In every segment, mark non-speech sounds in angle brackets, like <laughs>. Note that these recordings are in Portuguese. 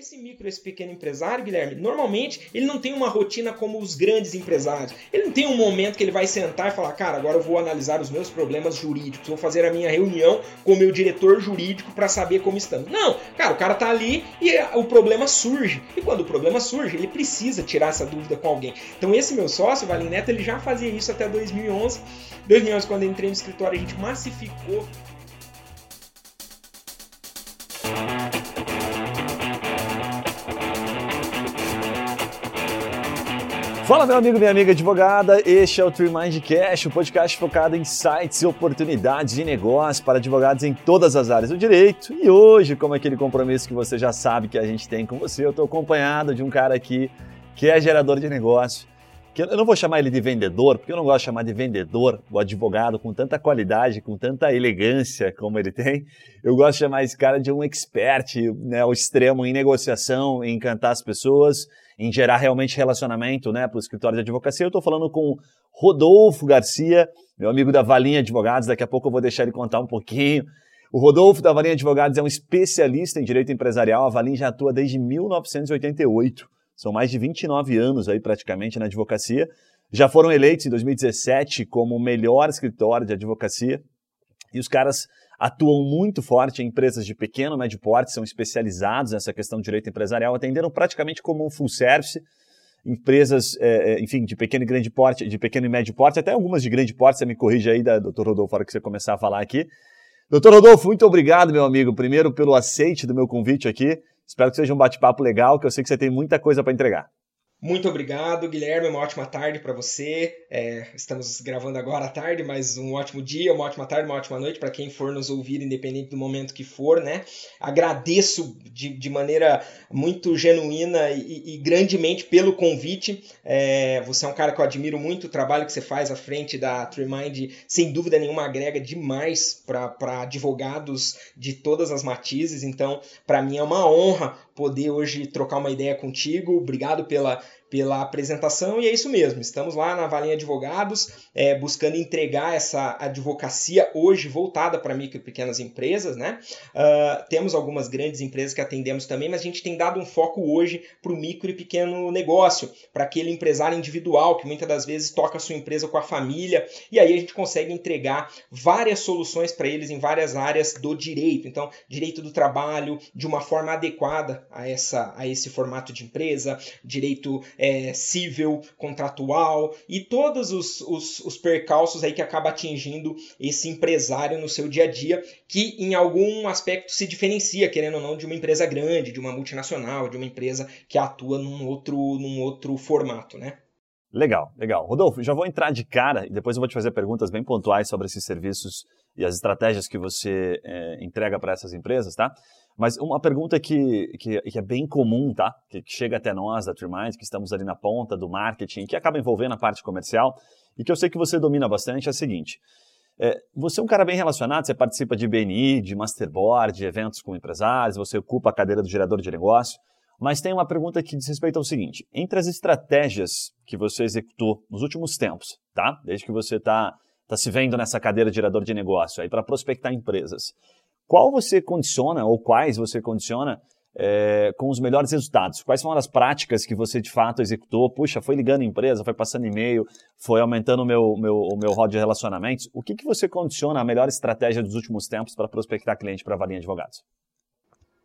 Esse micro, esse pequeno empresário, Guilherme, normalmente ele não tem uma rotina como os grandes empresários. Ele não tem um momento que ele vai sentar e falar, cara, agora eu vou analisar os meus problemas jurídicos, vou fazer a minha reunião com o meu diretor jurídico para saber como estamos. Não, cara, o cara tá ali e o problema surge. E quando o problema surge, ele precisa tirar essa dúvida com alguém. Então esse meu sócio, Valim Neto, ele já fazia isso até 2011. 2011, quando eu entrei no escritório, a gente massificou Fala, meu amigo, minha amiga advogada. Este é o Tree Mind Cash, o podcast focado em sites e oportunidades de negócio para advogados em todas as áreas do direito. E hoje, como aquele compromisso que você já sabe que a gente tem com você, eu estou acompanhado de um cara aqui que é gerador de negócio. Que eu não vou chamar ele de vendedor, porque eu não gosto de chamar de vendedor o advogado com tanta qualidade, com tanta elegância como ele tem. Eu gosto de chamar esse cara de um expert, né, ao extremo em negociação, em encantar as pessoas em gerar realmente relacionamento né, para o escritório de advocacia. Eu estou falando com Rodolfo Garcia, meu amigo da Valinha Advogados. Daqui a pouco eu vou deixar ele contar um pouquinho. O Rodolfo da Valinha Advogados é um especialista em direito empresarial. A Valinha já atua desde 1988. São mais de 29 anos aí praticamente na advocacia. Já foram eleitos em 2017 como o melhor escritório de advocacia. E os caras atuam muito forte em empresas de pequeno, médio porte, são especializados nessa questão de direito empresarial, atenderam praticamente como um full service, empresas, é, é, enfim, de pequeno e grande porte, de pequeno e médio porte, até algumas de grande porte, você me corrige aí, da, doutor Rodolfo, hora que você começar a falar aqui. Doutor Rodolfo, muito obrigado, meu amigo, primeiro pelo aceite do meu convite aqui, espero que seja um bate-papo legal, que eu sei que você tem muita coisa para entregar. Muito obrigado, Guilherme. Uma ótima tarde para você. É, estamos gravando agora à tarde, mas um ótimo dia, uma ótima tarde, uma ótima noite para quem for nos ouvir, independente do momento que for, né? Agradeço de, de maneira muito genuína e, e grandemente pelo convite. É, você é um cara que eu admiro muito, o trabalho que você faz à frente da TreeMind, sem dúvida nenhuma, agrega demais para advogados de todas as matizes. Então, para mim é uma honra poder hoje trocar uma ideia contigo. Obrigado pela pela apresentação e é isso mesmo. Estamos lá na Valinha Advogados é, buscando entregar essa advocacia hoje voltada para micro e pequenas empresas, né? Uh, temos algumas grandes empresas que atendemos também, mas a gente tem dado um foco hoje para o micro e pequeno negócio, para aquele empresário individual que muitas das vezes toca a sua empresa com a família e aí a gente consegue entregar várias soluções para eles em várias áreas do direito. Então, direito do trabalho de uma forma adequada a essa a esse formato de empresa, direito é, civil, contratual e todos os, os, os percalços aí que acaba atingindo esse empresário no seu dia a dia, que em algum aspecto se diferencia, querendo ou não, de uma empresa grande, de uma multinacional, de uma empresa que atua num outro, num outro formato, né? Legal, legal. Rodolfo, já vou entrar de cara e depois eu vou te fazer perguntas bem pontuais sobre esses serviços e as estratégias que você é, entrega para essas empresas, tá? Mas uma pergunta que, que, que, é bem comum, tá? Que, que chega até nós da TreeMind, que estamos ali na ponta do marketing, que acaba envolvendo a parte comercial, e que eu sei que você domina bastante, é a seguinte. É, você é um cara bem relacionado, você participa de BNI, de masterboard, de eventos com empresários, você ocupa a cadeira do gerador de negócio, mas tem uma pergunta que diz respeito ao seguinte: entre as estratégias que você executou nos últimos tempos, tá? Desde que você está tá se vendo nessa cadeira de gerador de negócio aí para prospectar empresas, qual você condiciona ou quais você condiciona é, com os melhores resultados? Quais foram as práticas que você de fato executou? Puxa, foi ligando empresa, foi passando e-mail, foi aumentando o meu, meu, o meu rol de relacionamentos. O que, que você condiciona a melhor estratégia dos últimos tempos para prospectar cliente para a Valinha Advogados?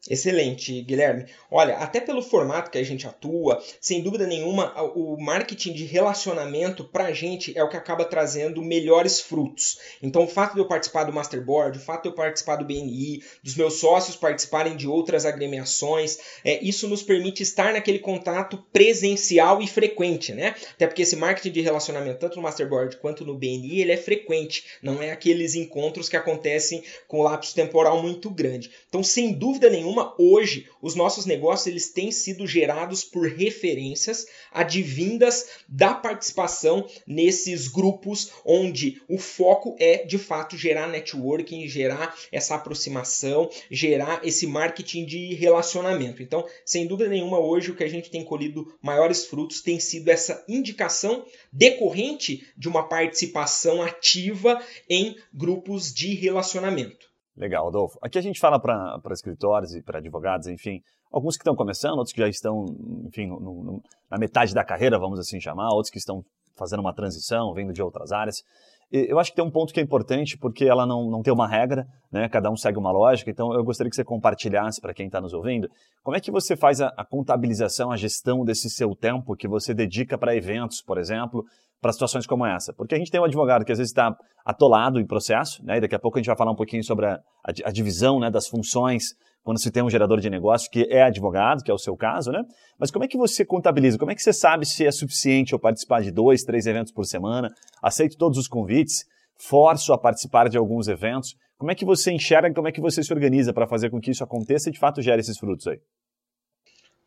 Excelente, Guilherme. Olha, até pelo formato que a gente atua, sem dúvida nenhuma, o marketing de relacionamento para a gente é o que acaba trazendo melhores frutos. Então, o fato de eu participar do Masterboard, o fato de eu participar do BNI, dos meus sócios participarem de outras agremiações, é, isso nos permite estar naquele contato presencial e frequente, né? Até porque esse marketing de relacionamento, tanto no Masterboard quanto no BNI, ele é frequente, não é aqueles encontros que acontecem com lapso temporal muito grande. Então, sem dúvida nenhuma, hoje os nossos negócios eles têm sido gerados por referências advindas da participação nesses grupos onde o foco é de fato gerar networking, gerar essa aproximação, gerar esse marketing de relacionamento. Então, sem dúvida nenhuma, hoje o que a gente tem colhido maiores frutos tem sido essa indicação decorrente de uma participação ativa em grupos de relacionamento. Legal, Adolfo. Aqui a gente fala para escritórios e para advogados, enfim, Alguns que estão começando, outros que já estão, enfim, no, no, na metade da carreira, vamos assim chamar, outros que estão fazendo uma transição, vindo de outras áreas. Eu acho que tem um ponto que é importante, porque ela não, não tem uma regra, né? cada um segue uma lógica, então eu gostaria que você compartilhasse para quem está nos ouvindo, como é que você faz a, a, contabilização, a gestão desse seu tempo que você dedica para eventos, por exemplo, para situações como essa? Porque a gente tem um advogado que às vezes está atolado em processo, né? e daqui a pouco a gente vai falar um pouquinho sobre a, a, a divisão né, das funções quando se tem um gerador de negócio que é advogado, que é o seu caso, né? Mas como é que você contabiliza? Como é que você sabe se é suficiente eu participar de dois, três eventos por semana? Aceito todos os convites? Forço a participar de alguns eventos? Como é que você enxerga, como é que você se organiza para fazer com que isso aconteça e de fato gere esses frutos aí?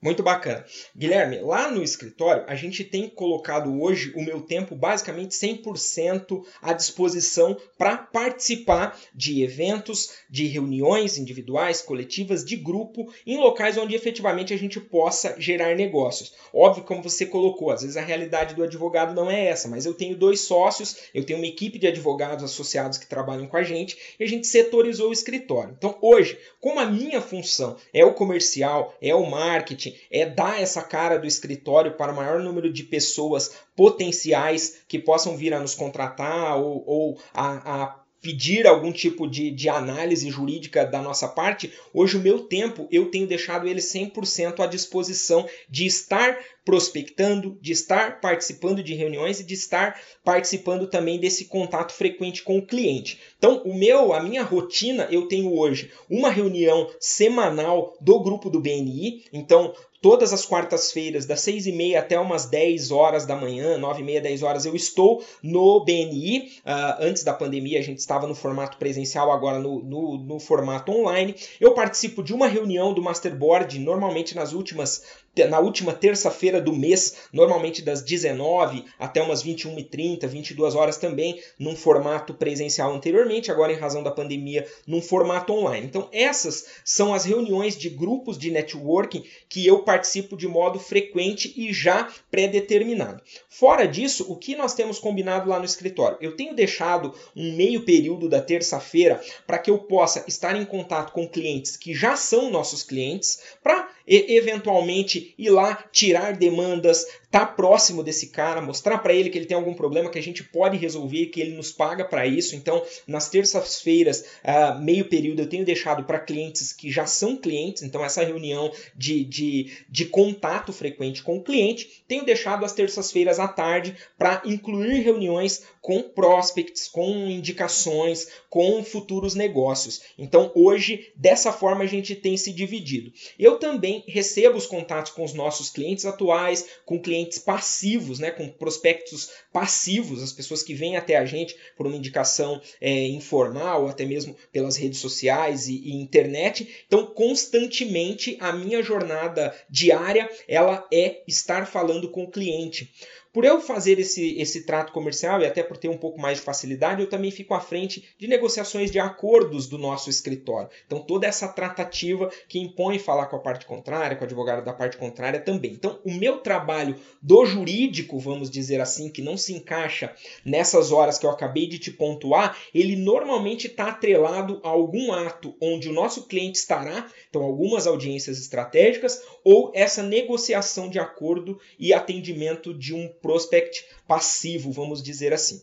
Muito bacana. Guilherme, lá no escritório, a gente tem colocado hoje o meu tempo basicamente 100% à disposição para participar de eventos, de reuniões individuais, coletivas, de grupo, em locais onde efetivamente a gente possa gerar negócios. Óbvio, como você colocou, às vezes a realidade do advogado não é essa, mas eu tenho dois sócios, eu tenho uma equipe de advogados associados que trabalham com a gente e a gente setorizou o escritório. Então, hoje, como a minha função é o comercial, é o marketing, é dar essa cara do escritório para o maior número de pessoas potenciais que possam vir a nos contratar ou, ou a, a pedir algum tipo de, de análise jurídica da nossa parte, hoje o meu tempo eu tenho deixado ele 100% à disposição de estar prospectando, de estar participando de reuniões e de estar participando também desse contato frequente com o cliente. Então, o meu, a minha rotina, eu tenho hoje uma reunião semanal do grupo do BNI. Então, todas as quartas-feiras, das 6 e meia até umas 10 horas da manhã, 9 e meia, 10 horas, eu estou no BNI. Uh, ah, antes da pandemia, a gente estava no formato presencial, agora no, no, no formato online. Eu participo de uma reunião do Masterboard, normalmente nas últimas na última terça-feira do mês, normalmente das 19 até umas 21h30, 22 horas também, num formato presencial anteriormente, agora em razão da pandemia, num formato online. Então, essas são as reuniões de grupos de networking que eu participo de modo frequente e já pré-determinado. Fora disso, o que nós temos combinado lá no escritório? Eu tenho deixado um meio período da terça-feira para que eu possa estar em contato com clientes que já são nossos clientes, para eventualmente ir lá tirar demandas, tá próximo desse cara, mostrar para ele que ele tem algum problema que a gente pode resolver, que ele nos paga para isso. Então, nas terças-feiras, uh, meio período, eu tenho deixado para clientes que já são clientes, então essa reunião de, de, de contato frequente com o cliente, tenho deixado as terças-feiras à tarde para incluir reuniões com prospects, com indicações, com futuros negócios. Então, hoje, dessa forma, a gente tem se dividido. Eu também recebo os contatos com os nossos clientes atuais, com clientes passivos, né, com prospectos passivos, as pessoas que vêm até a gente por uma indicação é, informal, até mesmo pelas redes sociais e, e internet. Então, constantemente, a minha jornada diária ela é estar falando com o cliente. Por eu fazer esse, esse trato comercial e até por ter um pouco mais de facilidade, eu também fico à frente de negociações de acordos do nosso escritório. Então, toda essa tratativa que impõe falar com a parte contrária, com o advogado da parte contrária também. Então, o meu trabalho do jurídico, vamos dizer assim, que não se encaixa nessas horas que eu acabei de te pontuar, ele normalmente está atrelado a algum ato onde o nosso cliente estará, então algumas audiências estratégicas, ou essa negociação de acordo e atendimento de um prospect passivo, vamos dizer assim.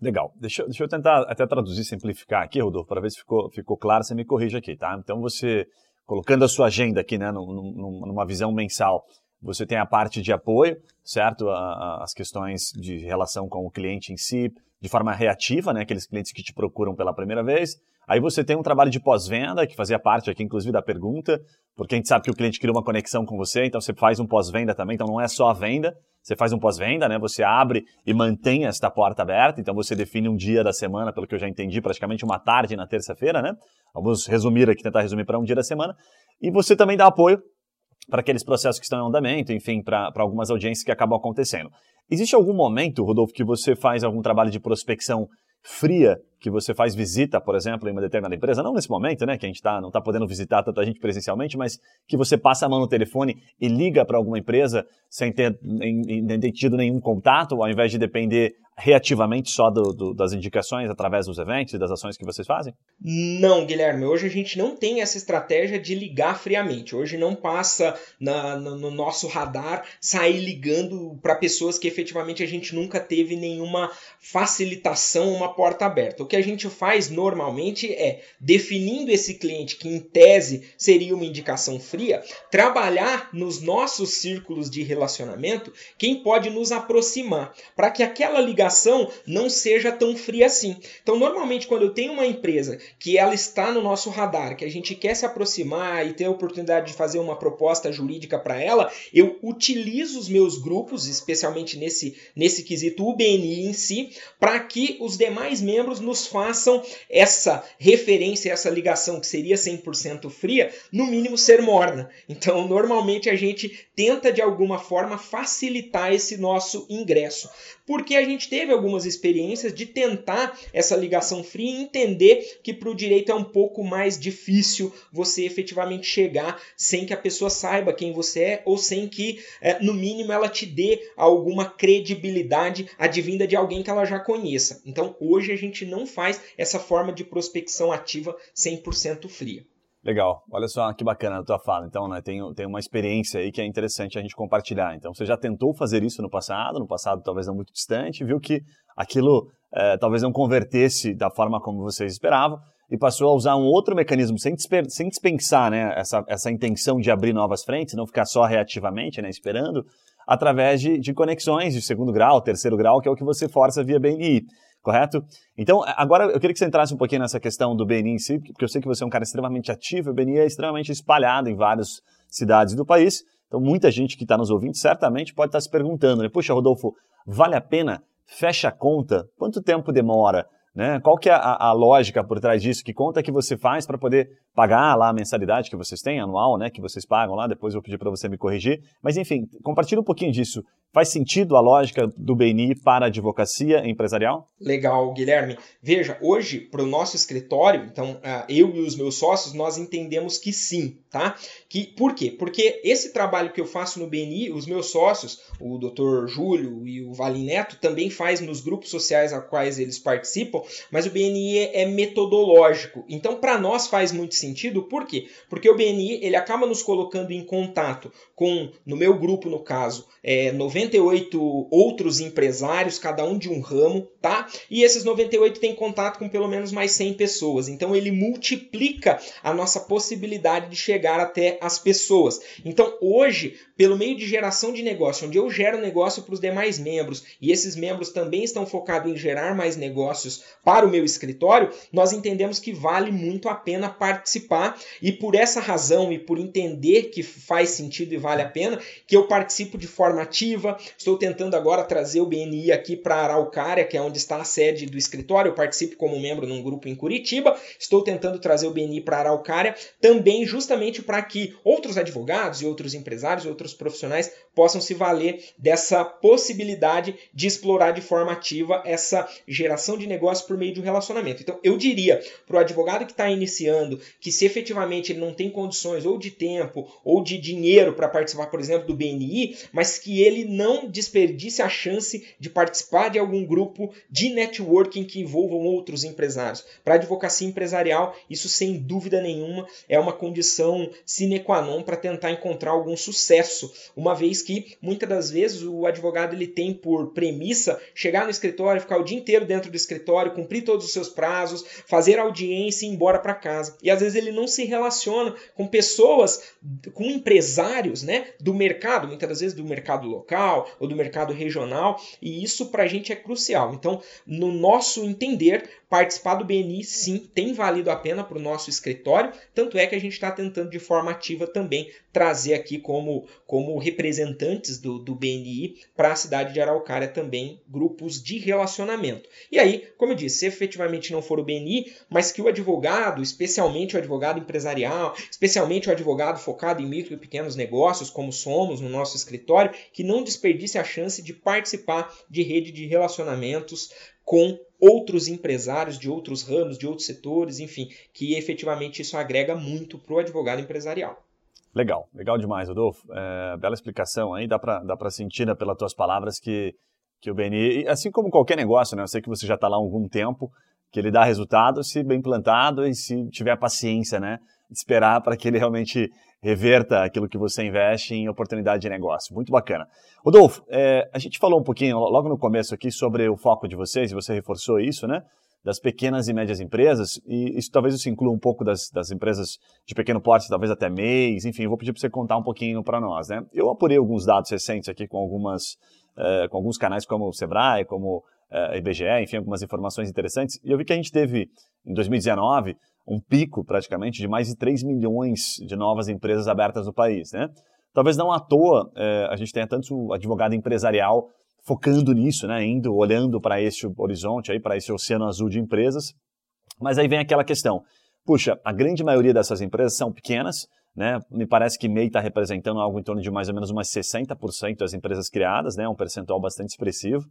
Legal. Deixa, deixa eu tentar até traduzir, simplificar aqui, Rodolfo, para ver se ficou, ficou claro, você me corrija aqui, tá? Então você, colocando a sua agenda aqui, né, numa visão mensal, você tem a parte de apoio, certo? As questões de relação com o cliente em si, de forma reativa, né? Aqueles clientes que te procuram pela primeira vez. Aí você tem um trabalho de pós-venda, que fazia parte aqui, inclusive, da pergunta, porque a gente sabe que o cliente cria uma conexão com você, então você faz um pós-venda também, então não é só a venda, você faz um pós-venda, né? Você abre e mantém esta porta aberta, então você define um dia da semana, pelo que eu já entendi, praticamente uma tarde na terça-feira, né? Vamos resumir aqui, tentar resumir para um dia da semana. E você também dá apoio para aqueles processos que estão em andamento, enfim, para algumas audiências que acabam acontecendo. Existe algum momento, Rodolfo, que você faz algum trabalho de prospecção fria que você faz visita, por exemplo, em uma determinada empresa, não nesse momento, né, que a gente tá, não está podendo visitar tanta gente presencialmente, mas que você passa a mão no telefone e liga para alguma empresa sem ter, em, em, ter tido nenhum contato, ao invés de depender reativamente só do, do, das indicações através dos eventos e das ações que vocês fazem? Não, Guilherme. Hoje a gente não tem essa estratégia de ligar friamente. Hoje não passa na, no, no nosso radar sair ligando para pessoas que efetivamente a gente nunca teve nenhuma facilitação, uma porta aberta. Que a gente faz normalmente é, definindo esse cliente que em tese seria uma indicação fria, trabalhar nos nossos círculos de relacionamento quem pode nos aproximar, para que aquela ligação não seja tão fria assim. Então, normalmente, quando eu tenho uma empresa que ela está no nosso radar, que a gente quer se aproximar e ter a oportunidade de fazer uma proposta jurídica para ela, eu utilizo os meus grupos, especialmente nesse, nesse quesito UBNI em si, para que os demais membros nos façam essa referência, essa ligação que seria 100% fria, no mínimo ser morna. Então, normalmente a gente tenta de alguma forma facilitar esse nosso ingresso porque a gente teve algumas experiências de tentar essa ligação fria e entender que para o direito é um pouco mais difícil você efetivamente chegar sem que a pessoa saiba quem você é ou sem que, é, no mínimo, ela te dê alguma credibilidade advinda de alguém que ela já conheça. Então, hoje a gente não faz essa forma de prospecção ativa 100% fria. Legal, olha só que bacana a tua fala. Então, né, tem, tem uma experiência aí que é interessante a gente compartilhar. Então, você já tentou fazer isso no passado, no passado talvez não muito distante, viu que aquilo é, talvez não convertesse da forma como vocês esperavam e passou a usar um outro mecanismo sem, sem dispensar né, essa, essa intenção de abrir novas frentes, não ficar só reativamente né, esperando, através de, de conexões de segundo grau, terceiro grau, que é o que você força via BNI correto? Então, agora eu queria que você entrasse um pouquinho nessa questão do BNI em si, porque eu sei que você é um cara extremamente ativo, o BNI é extremamente espalhado em várias cidades do país, então muita gente que está nos ouvindo certamente pode estar tá se perguntando, né? Puxa, Rodolfo, vale a pena? Fecha a conta? Quanto tempo demora? Né? Qual que é a, a, lógica por trás disso? Que conta que você faz para poder pagar lá a mensalidade que vocês têm, anual, né? que vocês pagam lá, depois eu vou pedir para você me corrigir. Mas enfim, compartilha um pouquinho disso. Faz sentido a lógica do BNI para a advocacia empresarial? Legal, Guilherme. Veja, hoje, para o nosso escritório, então, ah, eu e os meus sócios, nós entendemos que sim, tá? Que, por quê? Porque esse trabalho que eu faço no BNI, os meus sócios, o Dr. Júlio e o Valim Neto, também faz nos grupos sociais a quais eles participam, mas o BNI é metodológico. Então, para nós faz muito sentido, por quê? Porque o BNI, ele acaba nos colocando em contato com, no meu grupo, no caso, é, 98 outros empresários, cada um de um ramo, tá? E esses 98 têm contato com pelo menos mais 100 pessoas. Então ele multiplica a nossa possibilidade de chegar até as pessoas. Então hoje, pelo meio de geração de negócio, onde eu gero negócio para os demais membros e esses membros também estão focados em gerar mais negócios para o meu escritório, nós entendemos que vale muito a pena participar e por essa razão e por entender que faz sentido e vale a pena, que eu participo de forma formativa. Estou tentando agora trazer o BNI aqui para Araucária, que é onde está a sede do escritório. Eu participo como membro num grupo em Curitiba. Estou tentando trazer o BNI para Araucária também justamente para que outros advogados e outros empresários, outros profissionais possam se valer dessa possibilidade de explorar de forma ativa essa geração de negócio por meio de um relacionamento. Então, eu diria para o advogado que está iniciando que se efetivamente ele não tem condições ou de tempo ou de dinheiro para participar, por exemplo, do BNI, mas que ele não desperdice a chance de participar de algum grupo de networking que envolvam outros empresários. Para a advocacia empresarial, isso sem dúvida nenhuma é uma condição sine qua non para tentar encontrar algum sucesso, uma vez que muitas das vezes o advogado ele tem por premissa chegar no escritório, ficar o dia inteiro dentro do escritório, cumprir todos os seus prazos, fazer audiência e ir embora para casa. E às vezes ele não se relaciona com pessoas, com empresários, né, do mercado, muitas das vezes do mercado local ou do mercado regional, e isso para a gente é crucial. Então, no nosso entender, participar do BNI sim tem valido a pena para o nosso escritório, tanto é que a gente está tentando de forma ativa também trazer aqui como, como representantes do, do BNI para a cidade de Araucária também grupos de relacionamento. E aí, como eu disse, se efetivamente não for o BNI, mas que o advogado, especialmente o advogado empresarial, especialmente o advogado focado em micro e pequenos negócios, como somos no nosso escritório, que não desperdice a chance de participar de rede de relacionamentos com outros empresários de outros ramos, de outros setores, enfim, que efetivamente isso agrega muito para o advogado empresarial. Legal, legal demais, Rodolfo. É, bela explicação aí, dá para dá sentir né, pelas tuas palavras que que o BNI, assim como qualquer negócio, né? Eu sei que você já está lá há algum tempo, que ele dá resultado se bem plantado e se tiver paciência, né? Esperar para que ele realmente reverta aquilo que você investe em oportunidade de negócio. Muito bacana. Rodolfo, é, a gente falou um pouquinho logo no começo aqui sobre o foco de vocês, e você reforçou isso, né? Das pequenas e médias empresas, e isso talvez isso inclua um pouco das, das empresas de pequeno porte, talvez até mês, enfim, vou pedir para você contar um pouquinho para nós, né? Eu apurei alguns dados recentes aqui com algumas, uh, com alguns canais como o Sebrae, como uh, IBGE, enfim, algumas informações interessantes, e eu vi que a gente teve, em 2019, um pico praticamente de mais de 3 milhões de novas empresas abertas no país. Né? Talvez não à toa é, a gente tenha tanto advogado empresarial focando nisso, né? indo, olhando para esse horizonte, para esse oceano azul de empresas. Mas aí vem aquela questão, puxa, a grande maioria dessas empresas são pequenas, né? Me parece que MEI está representando algo em torno de mais ou menos umas 60% das empresas criadas, né? um percentual bastante expressivo.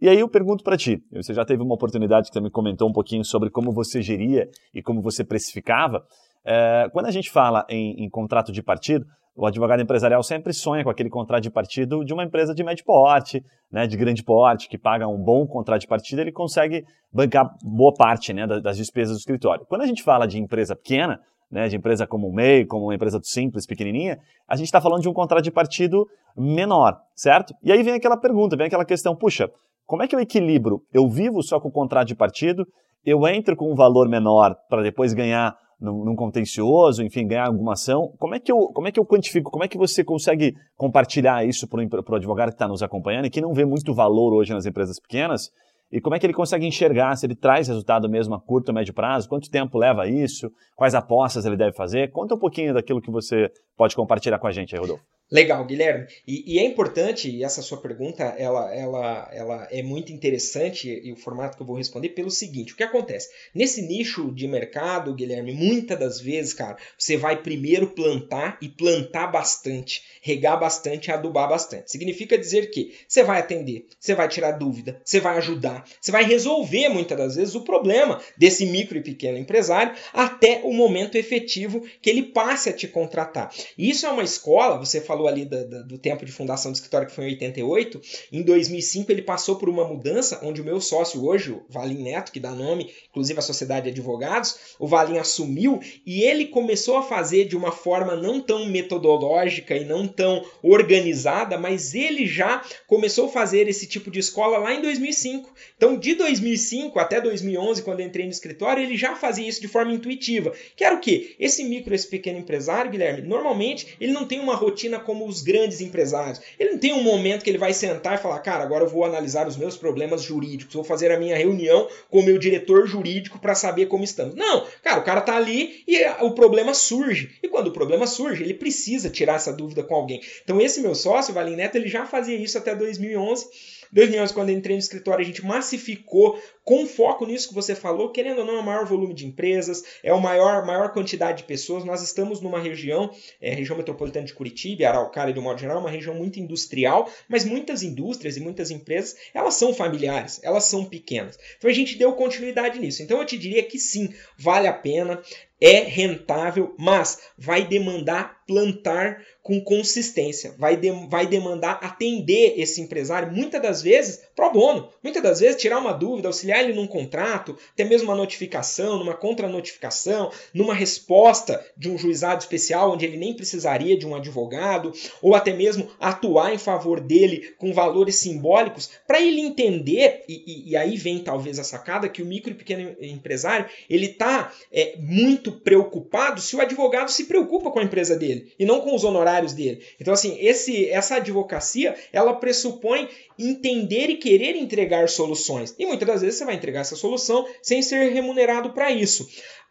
E aí eu pergunto para ti, você já teve uma oportunidade que me comentou um pouquinho sobre como você geria e como você precificava. É, quando a gente fala em, em, contrato de partido, o advogado empresarial sempre sonha com aquele contrato de partido de uma empresa de médio porte, né, de grande porte, que paga um bom contrato de partido, ele consegue bancar boa parte né, das despesas do escritório. Quando a gente fala de empresa pequena, né, de empresa como o MEI, como uma empresa simples, pequenininha, a gente está falando de um contrato de partido menor, certo? E aí vem aquela pergunta, vem aquela questão, puxa, como é que eu equilibro? Eu vivo só com o contrato de partido, eu entro com um valor menor para depois ganhar num, num, contencioso, enfim, ganhar alguma ação. Como é que eu, como é que eu quantifico? Como é que você consegue compartilhar isso para o advogado que está nos acompanhando e que não vê muito valor hoje nas empresas pequenas? E como é que ele consegue enxergar se ele traz resultado mesmo a curto ou médio prazo? Quanto tempo leva isso? Quais apostas ele deve fazer? Conta um pouquinho daquilo que você pode compartilhar com a gente aí, Rodolfo. Legal, Guilherme. E, e, é importante, e essa sua pergunta ela, ela, ela é muito interessante, e o formato que eu vou responder, pelo seguinte: o que acontece? Nesse nicho de mercado, Guilherme, muitas das vezes, cara, você vai primeiro plantar e plantar bastante, regar bastante adubar bastante. Significa dizer que você vai atender, você vai tirar dúvida, você vai ajudar, você vai resolver muitas das vezes o problema desse micro e pequeno empresário até o momento efetivo que ele passe a te contratar. E isso é uma escola, você falou falou ali do, do, do, tempo de fundação do escritório, que foi em 88. Em 2005, ele passou por uma mudança, onde o meu sócio hoje, o Valim Neto, que dá nome, inclusive, à Sociedade de Advogados, o Valim assumiu e ele começou a fazer de uma forma não tão metodológica e não tão organizada, mas ele já começou a fazer esse tipo de escola lá em 2005. Então, de 2005 até 2011, quando entrei no escritório, ele já fazia isso de forma intuitiva. Que era o quê? Esse micro, esse pequeno empresário, Guilherme, normalmente ele não tem uma rotina como os grandes empresários. Ele não tem um momento que ele vai sentar e falar, cara, agora eu vou analisar os meus problemas jurídicos, vou fazer a minha reunião com o meu diretor jurídico para saber como estamos. Não, cara, o cara tá ali e o problema surge. E quando o problema surge, ele precisa tirar essa dúvida com alguém. Então esse meu sócio, Valim Neto, ele já fazia isso até 2011 2011, quando eu entrei no escritório, a gente massificou com foco nisso que você falou, querendo ou não, é o maior volume de empresas, é a maior, maior quantidade de pessoas. Nós estamos numa região, é, região metropolitana de Curitiba, Araucária de um modo geral, uma região muito industrial, mas muitas indústrias e muitas empresas, elas são familiares, elas são pequenas. Então a gente deu continuidade nisso. Então eu te diria que sim, vale a pena, é rentável, mas vai demandar plantar com consistência, vai, de, vai demandar atender esse empresário, muitas das vezes, pro bono, muitas das vezes tirar uma dúvida, auxiliar ele num contrato, até mesmo uma notificação, numa contranotificação, numa resposta de um juizado especial onde ele nem precisaria de um advogado, ou até mesmo atuar em favor dele com valores simbólicos, para ele entender, e, e, e, aí vem talvez a sacada, que o micro e pequeno empresário, ele está é, muito preocupado se o advogado se preocupa com a empresa dele, e não com os honorários honorários dele. Então, assim, esse, essa advocacia, ela pressupõe entender e querer entregar soluções. E muitas das vezes você vai entregar essa solução sem ser remunerado para isso.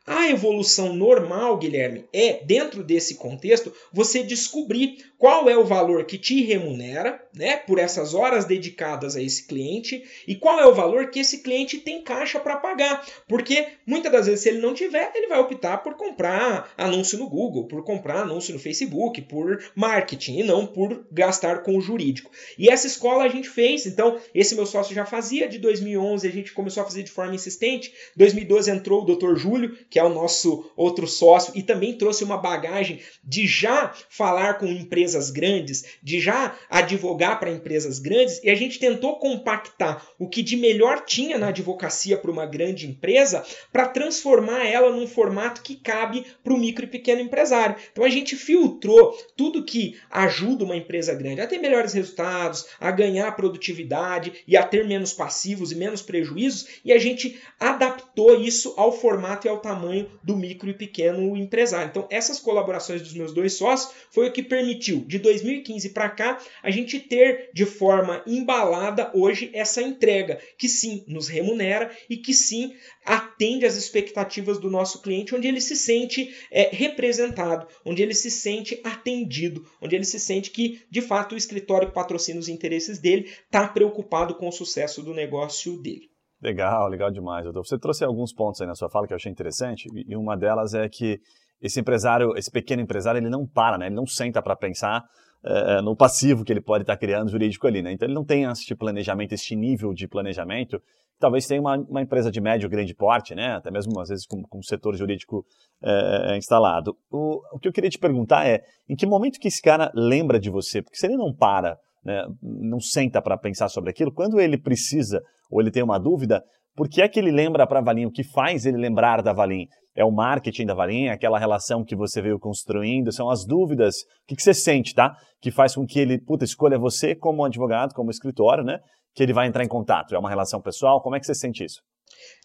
A evolução normal, Guilherme, é, dentro desse contexto, você descobrir qual é o valor que te remunera, né, por essas horas dedicadas a esse cliente e qual é o valor que esse cliente tem caixa para pagar. Porque muitas das vezes, se ele não tiver, ele vai optar por comprar anúncio no Google, por comprar anúncio no Facebook, por marketing e não por gastar com o jurídico. E essa escola a gente fez, então, esse meu sócio já fazia de 2011, a gente começou a fazer de forma insistente. 2012 entrou o Dr. Júlio, que que é o nosso outro sócio, e também trouxe uma bagagem de já falar com empresas grandes, de já advogar para empresas grandes, e a gente tentou compactar o que de melhor tinha na advocacia para uma grande empresa para transformar ela num formato que cabe para o micro e pequeno empresário. Então a gente filtrou tudo que ajuda uma empresa grande a ter melhores resultados, a ganhar produtividade e a ter menos passivos e menos prejuízos, e a gente adaptou isso ao formato e ao tamanho do micro e pequeno empresário. Então essas colaborações dos meus dois sócios foi o que permitiu de 2015 para cá a gente ter de forma embalada hoje essa entrega que sim nos remunera e que sim atende às expectativas do nosso cliente, onde ele se sente é, representado, onde ele se sente atendido, onde ele se sente que, de fato, o escritório que patrocina os interesses dele está preocupado com o sucesso do negócio dele. Legal, legal demais. Você trouxe alguns pontos aí na sua fala que eu achei interessante, e uma delas é que esse empresário, esse pequeno empresário, ele não para, né? ele não senta para pensar é, no passivo que ele pode estar tá criando jurídico ali. Né? Então ele não tem este planejamento, este nível de planejamento talvez tenha uma, uma empresa de médio, grande porte, né? até mesmo às vezes com, com setor jurídico é, instalado. O, o que eu queria te perguntar é, em que momento que esse cara lembra de você? Porque se ele não para, né, não senta para pensar sobre aquilo, quando ele precisa ou ele tem uma dúvida, por que é que ele lembra para a Valim? O que faz ele lembrar da Valim? É o marketing da Valim, é aquela relação que você veio construindo, são as dúvidas, o que, que você sente, tá? Que faz com que ele, puta, escolha você como advogado, como escritório, né? que ele vai entrar em contato? É uma relação pessoal? Como é que você sente isso?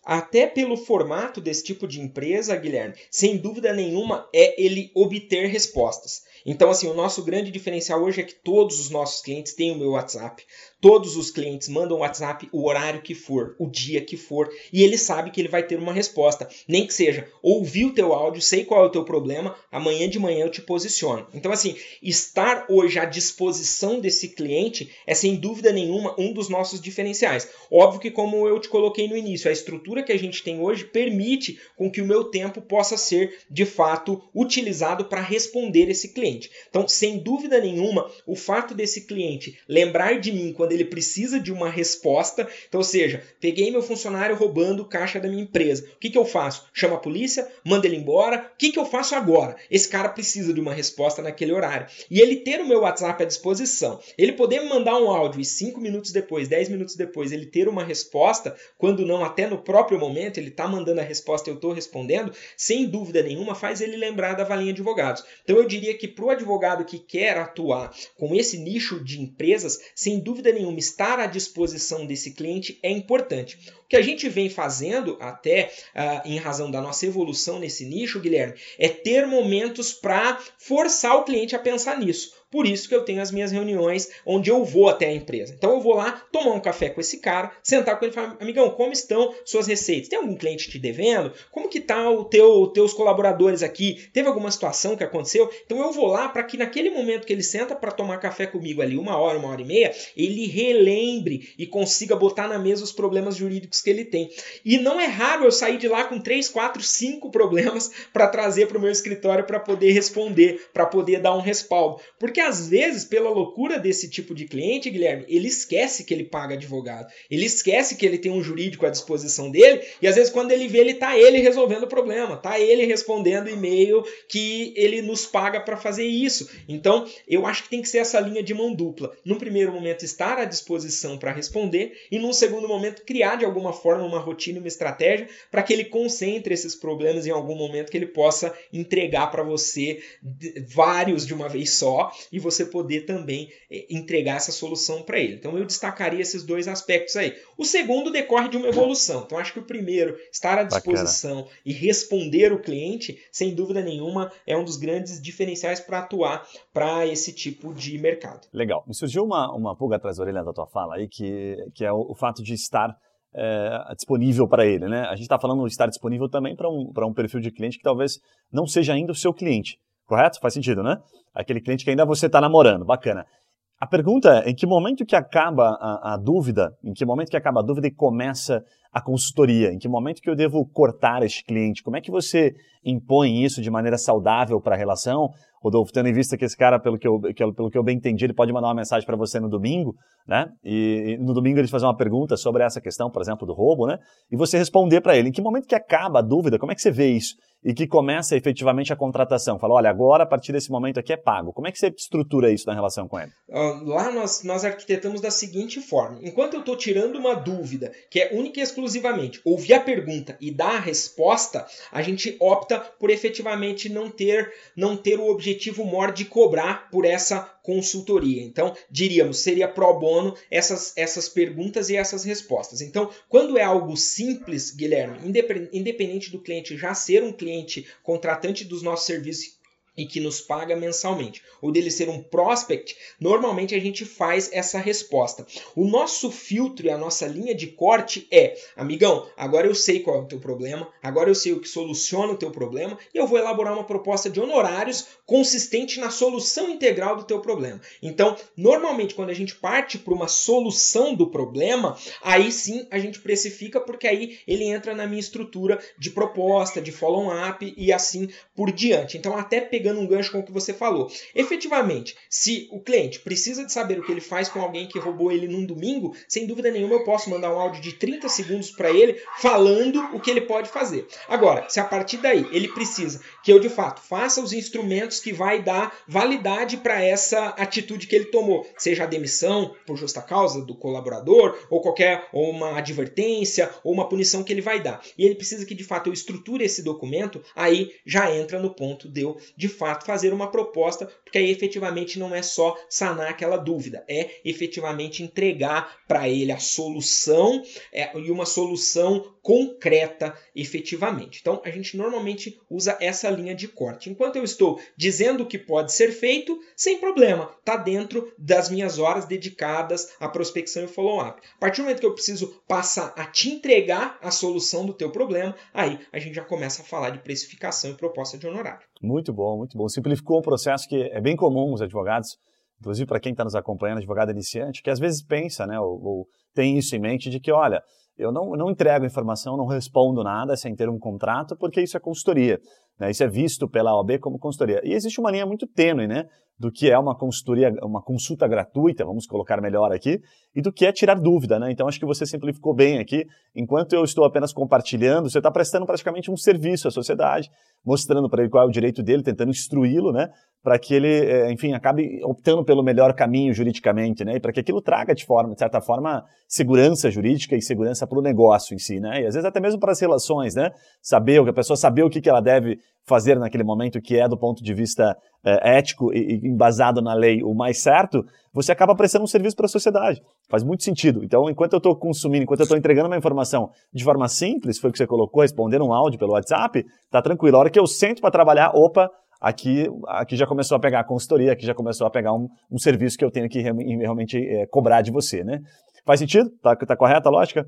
Até pelo formato desse tipo de empresa, Guilherme, sem dúvida nenhuma é ele obter respostas. Então, assim, o nosso grande diferencial hoje é que todos os nossos clientes têm o meu WhatsApp. Todos os clientes mandam WhatsApp o horário que for, o dia que for, e ele sabe que ele vai ter uma resposta. Nem que seja, ouvi o teu áudio, sei qual é o teu problema, amanhã de manhã eu te posiciono. Então, assim, estar hoje à disposição desse cliente é sem dúvida nenhuma um dos nossos diferenciais. Óbvio que, como eu te coloquei no início, a estrutura que a gente tem hoje permite com que o meu tempo possa ser de fato utilizado para responder esse cliente. Então, sem dúvida nenhuma, o fato desse cliente lembrar de mim quando quando ele precisa de uma resposta. Então, ou seja, peguei meu funcionário roubando caixa da minha empresa. O que, que eu faço? Chama a polícia, manda ele embora. O que, que eu faço agora? Esse cara precisa de uma resposta naquele horário. E ele ter o meu WhatsApp à disposição, ele poder me mandar um áudio e cinco minutos depois, dez minutos depois, ele ter uma resposta, quando não até no próprio momento, ele está mandando a resposta eu estou respondendo, sem dúvida nenhuma, faz ele lembrar da valinha de advogados. Então eu diria que para o advogado que quer atuar com esse nicho de empresas, sem dúvida nenhuma, estar à disposição desse cliente é importante. Que a gente vem fazendo, até uh, em razão da nossa evolução nesse nicho, Guilherme, é ter momentos para forçar o cliente a pensar nisso. Por isso que eu tenho as minhas reuniões onde eu vou até a empresa. Então eu vou lá tomar um café com esse cara, sentar com ele e falar: "Amigão, como estão suas receitas? Tem algum cliente te devendo? Como que tá o teu teus colaboradores aqui? Teve alguma situação que aconteceu?" Então eu vou lá para que naquele momento que ele senta para tomar café comigo ali, uma hora, uma hora e meia, ele relembre e consiga botar na mesa os problemas jurídicos que ele tem. E não é raro eu sair de lá com três, quatro, cinco problemas <laughs> para trazer para o meu escritório para poder responder, para poder dar um respaldo. Porque às vezes, pela loucura desse tipo de cliente, Guilherme, ele esquece que ele paga advogado. Ele esquece que ele tem um jurídico à disposição dele e às vezes quando ele vê, ele tá ele resolvendo o problema, tá ele respondendo e-mail que ele nos paga para fazer isso. Então, eu acho que tem que ser essa linha de mão dupla. Num primeiro momento estar à disposição para responder e num segundo momento criar de alguma forma uma rotina, uma estratégia para que ele concentre esses problemas em algum momento que ele possa entregar para você vários de uma vez só e você poder também é, entregar essa solução para ele. Então eu destacaria esses dois aspectos aí. O segundo decorre de uma evolução. Então acho que o primeiro, estar à disposição Bacana. e responder o cliente, sem dúvida nenhuma, é um dos grandes diferenciais para atuar para esse tipo de mercado. Legal. Me surgiu uma, uma pulga atrás da orelha da tua fala aí, que, que é o, o fato de estar é, disponível para ele. Né? A gente está falando de estar disponível também para um, um perfil de cliente que talvez não seja ainda o seu cliente. Correto? Faz sentido, né? Aquele cliente que ainda você está namorando. Bacana. A pergunta é, em que momento que acaba a, a, dúvida, em que momento que acaba a dúvida e começa a consultoria? Em que momento que eu devo cortar este cliente? Como é que você impõe isso de maneira saudável para a relação? Rodolfo, tendo em vista que esse cara, pelo que eu, pelo que eu bem entendi, ele pode mandar uma mensagem para você no domingo, né? E, e, no domingo ele fazer uma pergunta sobre essa questão, por exemplo, do roubo, né? E você responder para ele. Em que momento que acaba a dúvida? Como é que você vê isso? e que começa efetivamente a contratação? Fala, olha, agora a partir desse momento aqui é pago. Como é que você estrutura isso na relação com ele? lá nós, nós arquitetamos da seguinte forma: enquanto eu estou tirando uma dúvida, que é única e exclusivamente ouvir a pergunta e dar a resposta, a gente opta por efetivamente não ter, não ter o objetivo maior de cobrar por essa consultoria. Então, diríamos, seria pro bono essas, essas perguntas e essas respostas. Então, quando é algo simples, Guilherme, independente do cliente já ser um cliente contratante dos nossos serviços e que nos paga mensalmente, ou dele ser um prospect, normalmente a gente faz essa resposta. O nosso filtro e a nossa linha de corte é: amigão, agora eu sei qual é o teu problema, agora eu sei o que soluciona o teu problema e eu vou elaborar uma proposta de honorários consistente na solução integral do teu problema. Então, normalmente quando a gente parte para uma solução do problema, aí sim a gente precifica porque aí ele entra na minha estrutura de proposta, de follow-up e assim por diante. Então, até pegando um gancho com o que você falou. Efetivamente, se o cliente precisa de saber o que ele faz com alguém que roubou ele num domingo, sem dúvida nenhuma eu posso mandar um áudio de 30 segundos para ele falando o que ele pode fazer. Agora, se a partir daí ele precisa que eu de fato faça os instrumentos que vai dar validade para essa atitude que ele tomou, seja a demissão por justa causa do colaborador ou qualquer ou uma advertência ou uma punição que ele vai dar. E ele precisa que de fato eu estruture esse documento, aí já entra no ponto de eu de fato fazer uma proposta, porque aí efetivamente não é só sanar aquela dúvida, é efetivamente entregar para ele a solução é, e uma solução concreta efetivamente. Então a gente normalmente usa essa linha de corte. Enquanto eu estou dizendo que pode ser feito, sem problema, está dentro das minhas horas dedicadas à prospecção e follow-up. A partir do momento que eu preciso passar a te entregar a solução do teu problema, aí a gente já começa a falar de precificação e proposta de honorário. Muito bom, muito bom. Simplificou um processo que é bem comum os advogados, inclusive para quem está nos acompanhando, advogado iniciante, que às vezes pensa, né, ou, ou tem isso em mente de que, olha, eu não, não entrego informação, não respondo nada sem ter um contrato, porque isso é consultoria. Né? Isso é visto pela OAB como consultoria. E existe uma linha muito tênue, né? Do que é uma consultoria, uma consulta gratuita, vamos colocar melhor aqui, e do que é tirar dúvida, né? Então acho que você simplificou bem aqui. Enquanto eu estou apenas compartilhando, você está prestando praticamente um serviço à sociedade, mostrando para ele qual é o direito dele, tentando instruí-lo, né? Para que ele, é, enfim, acabe optando pelo melhor caminho juridicamente, né? E para que aquilo traga de forma, de certa forma, segurança jurídica e segurança para o negócio em si, né? E às vezes até mesmo para as relações, né? Saber o que a pessoa saber o que, que ela deve fazer naquele momento, que é do ponto de vista é, ético e, e embasado na lei o mais certo, você acaba prestando um serviço para a sociedade. Faz muito sentido. Então, enquanto eu estou consumindo, enquanto eu estou entregando uma informação de forma simples, foi o que você colocou, respondendo um áudio pelo WhatsApp, tá tranquilo. A hora que eu sento para trabalhar, opa, aqui, aqui já começou a pegar a consultoria, aqui já começou a pegar um, um serviço que eu tenho que realmente é, cobrar de você, né? Faz sentido? Tá, tá correta a lógica?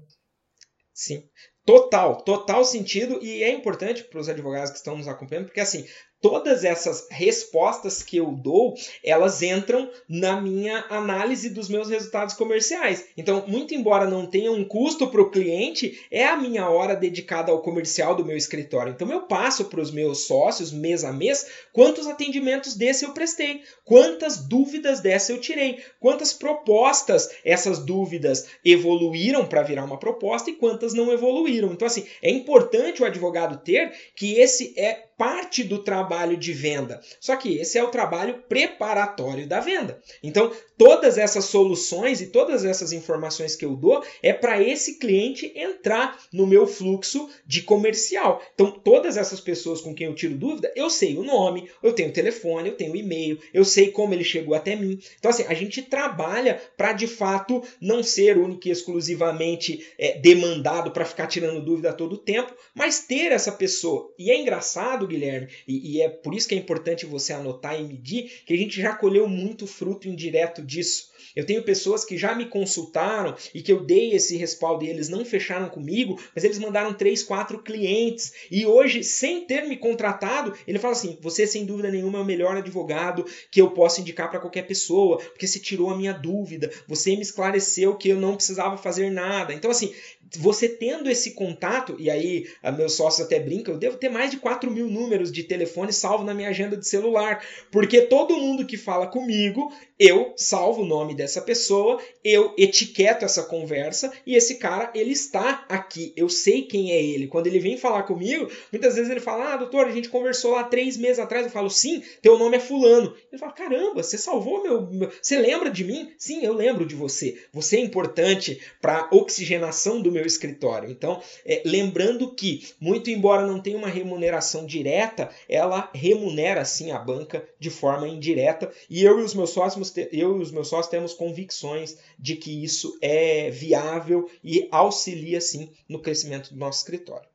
Sim. Total, total sentido e é importante para os advogados que estão nos acompanhando, porque assim, todas essas respostas que eu dou, elas entram na minha análise dos meus resultados comerciais. Então, muito embora não tenha um custo para o cliente, é a minha hora dedicada ao comercial do meu escritório. Então, eu passo para os meus sócios mês a mês quantos atendimentos desse eu prestei, quantas dúvidas dessa eu tirei, quantas propostas essas dúvidas evoluíram para virar uma proposta e quantas não evoluíram. Então, assim, é importante o advogado ter que esse é parte do trabalho de venda. Só que esse é o trabalho preparatório da venda. Então, todas essas soluções e todas essas informações que eu dou é para esse cliente entrar no meu fluxo de comercial. Então, todas essas pessoas com quem eu tiro dúvida, eu sei o nome, eu tenho o telefone, eu tenho o e-mail, eu sei como ele chegou até mim. Então, assim, a gente trabalha para de fato não ser único e exclusivamente é, demandado para ficar tirando dúvida todo tempo, mas ter essa pessoa. E é engraçado, Guilherme, e, e é por isso que é importante você anotar e medir, que a gente já colheu muito fruto indireto disso. Eu tenho pessoas que já me consultaram e que eu dei esse respaldo e eles não fecharam comigo, mas eles mandaram três, quatro clientes. E hoje, sem ter me contratado, ele fala assim: você sem dúvida nenhuma é o melhor advogado que eu posso indicar para qualquer pessoa, porque você tirou a minha dúvida, você me esclareceu que eu não precisava fazer nada. Então, assim, você tendo esse contato, e aí meus sócios até brincam, eu devo ter mais de 4 mil números de telefone salvo na minha agenda de celular, porque todo mundo que fala comigo, eu salvo o nome dessa pessoa, eu etiqueto essa conversa e esse cara, ele está aqui, eu sei quem é ele. Quando ele vem falar comigo, muitas vezes ele fala, ah, doutor, a gente conversou lá três meses atrás, eu falo, sim, teu nome é fulano. Ele fala, caramba, você salvou meu... Você lembra de mim? Sim, eu lembro de você. Você é importante para oxigenação do meu escritório. Então, é, lembrando que, muito embora não tenha uma remuneração direta, ela remunera sim a banca de forma indireta. E eu e os meus sócios, eu e os meus sócios temos convicções de que isso é viável e auxilia sim no crescimento do nosso escritório.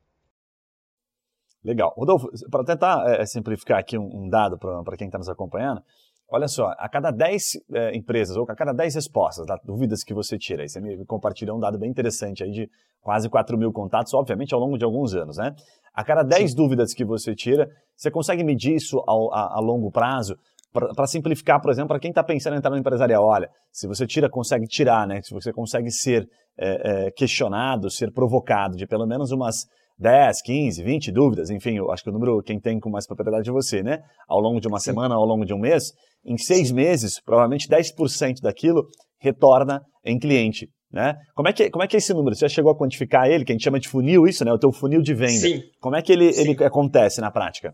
Legal. Rodolfo, para tentar é, simplificar aqui um, um dado para quem está nos acompanhando, Olha só, a cada 10 é, empresas, ou a cada 10 respostas, tá? dúvidas que você tira, aí você me compartilhou um dado bem interessante aí de quase 4 mil contatos, obviamente ao longo de alguns anos, né? A cada 10 Sim. dúvidas que você tira, você consegue medir isso ao, a, a longo prazo? Para simplificar, por exemplo, para quem está pensando em entrar no empresarial, olha, se você tira, consegue tirar, né? Se você consegue ser é, é, questionado, ser provocado de pelo menos umas 10, 15, 20 dúvidas, enfim, eu acho que o número quem tem com mais propriedade é você, né? Ao longo de uma Sim. semana, ao longo de um mês, em seis meses, provavelmente 10% daquilo retorna em cliente. Né? Como, é que, como é que é esse número? Você já chegou a quantificar ele, que a gente chama de funil, isso, né? O teu funil de venda. Sim. Como é que ele, ele acontece na prática?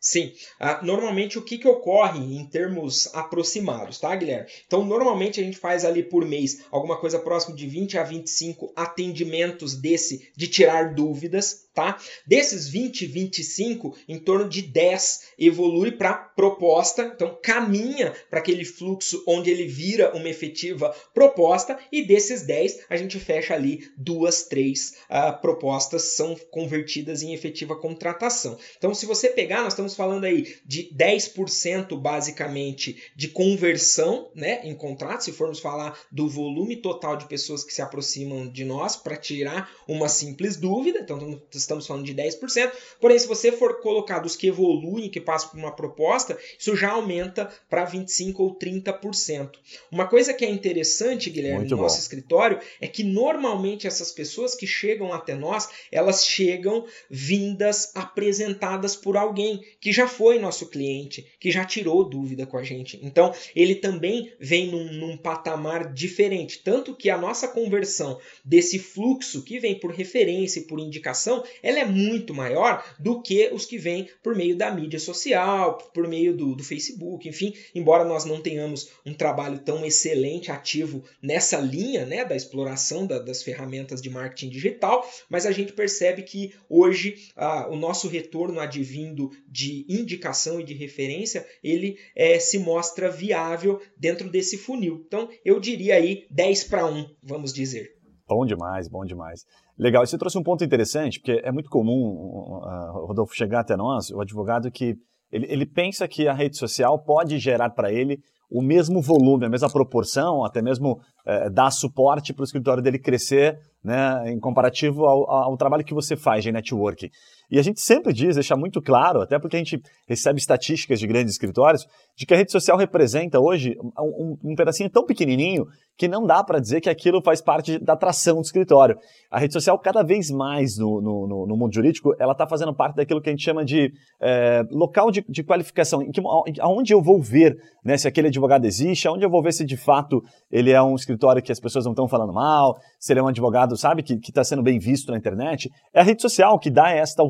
Sim. Ah, normalmente o que, que ocorre em termos aproximados, tá, Guilherme? Então, normalmente a gente faz ali por mês alguma coisa próximo de 20 a 25 atendimentos desse de tirar dúvidas, tá? Desses 20, 25, em torno de 10 evolui para proposta, então caminha para aquele fluxo onde ele vira uma efetiva proposta, e desses 10 a gente fecha ali duas, três uh, propostas são convertidas em efetiva contratação. Então, se você pegar, nós estamos falando aí de 10% basicamente de conversão né, em contrato, se formos falar do volume total de pessoas que se aproximam de nós para tirar uma simples dúvida, então estamos falando de 10%. Porém, se você for colocar dos que evoluem, que passam por uma proposta, isso já aumenta para 25% ou 30%. Uma coisa que é interessante, Guilherme, Muito no bom. nosso escritório, é que normalmente essas pessoas que chegam até nós, elas chegam vindas apresentadas por alguém que já foi nosso cliente, que já tirou dúvida com a gente. Então, ele também vem num, num patamar diferente. Tanto que a nossa conversão desse fluxo que vem por referência e por indicação, ela é muito maior do que os que vêm por meio da mídia social, por meio do, do Facebook, enfim, embora nós não tenhamos um trabalho tão excelente, ativo nessa linha né, da exploração da, das ferramentas de marketing digital, mas a gente percebe que hoje ah, o nosso retorno advindo de indicação e de referência, ele é, se mostra viável dentro desse funil. Então, eu diria aí 10 para 1, vamos dizer. Bom demais, bom demais. Legal, você trouxe um ponto interessante, porque é muito comum, uh, Rodolfo, chegar até nós, o advogado que ele, ele pensa que a rede social pode gerar para ele o mesmo volume, a mesma proporção, até mesmo uh, dar suporte para o escritório dele crescer né, em comparativo ao, ao, trabalho que você faz de network. E a gente sempre diz, deixa muito claro, até porque a gente recebe estatísticas de grandes escritórios, de que a rede social representa hoje um, um pedacinho tão pequenininho que não dá para dizer que aquilo faz parte da atração do escritório. A rede social, cada vez mais no, no, no mundo jurídico, ela está fazendo parte daquilo que a gente chama de é, local de, de qualificação, em que, aonde eu vou ver né, se aquele advogado existe, aonde eu vou ver se de fato ele é um escritório que as pessoas não estão falando mal, se ele é um advogado, sabe, que está sendo bem visto na internet. É a rede social que dá esta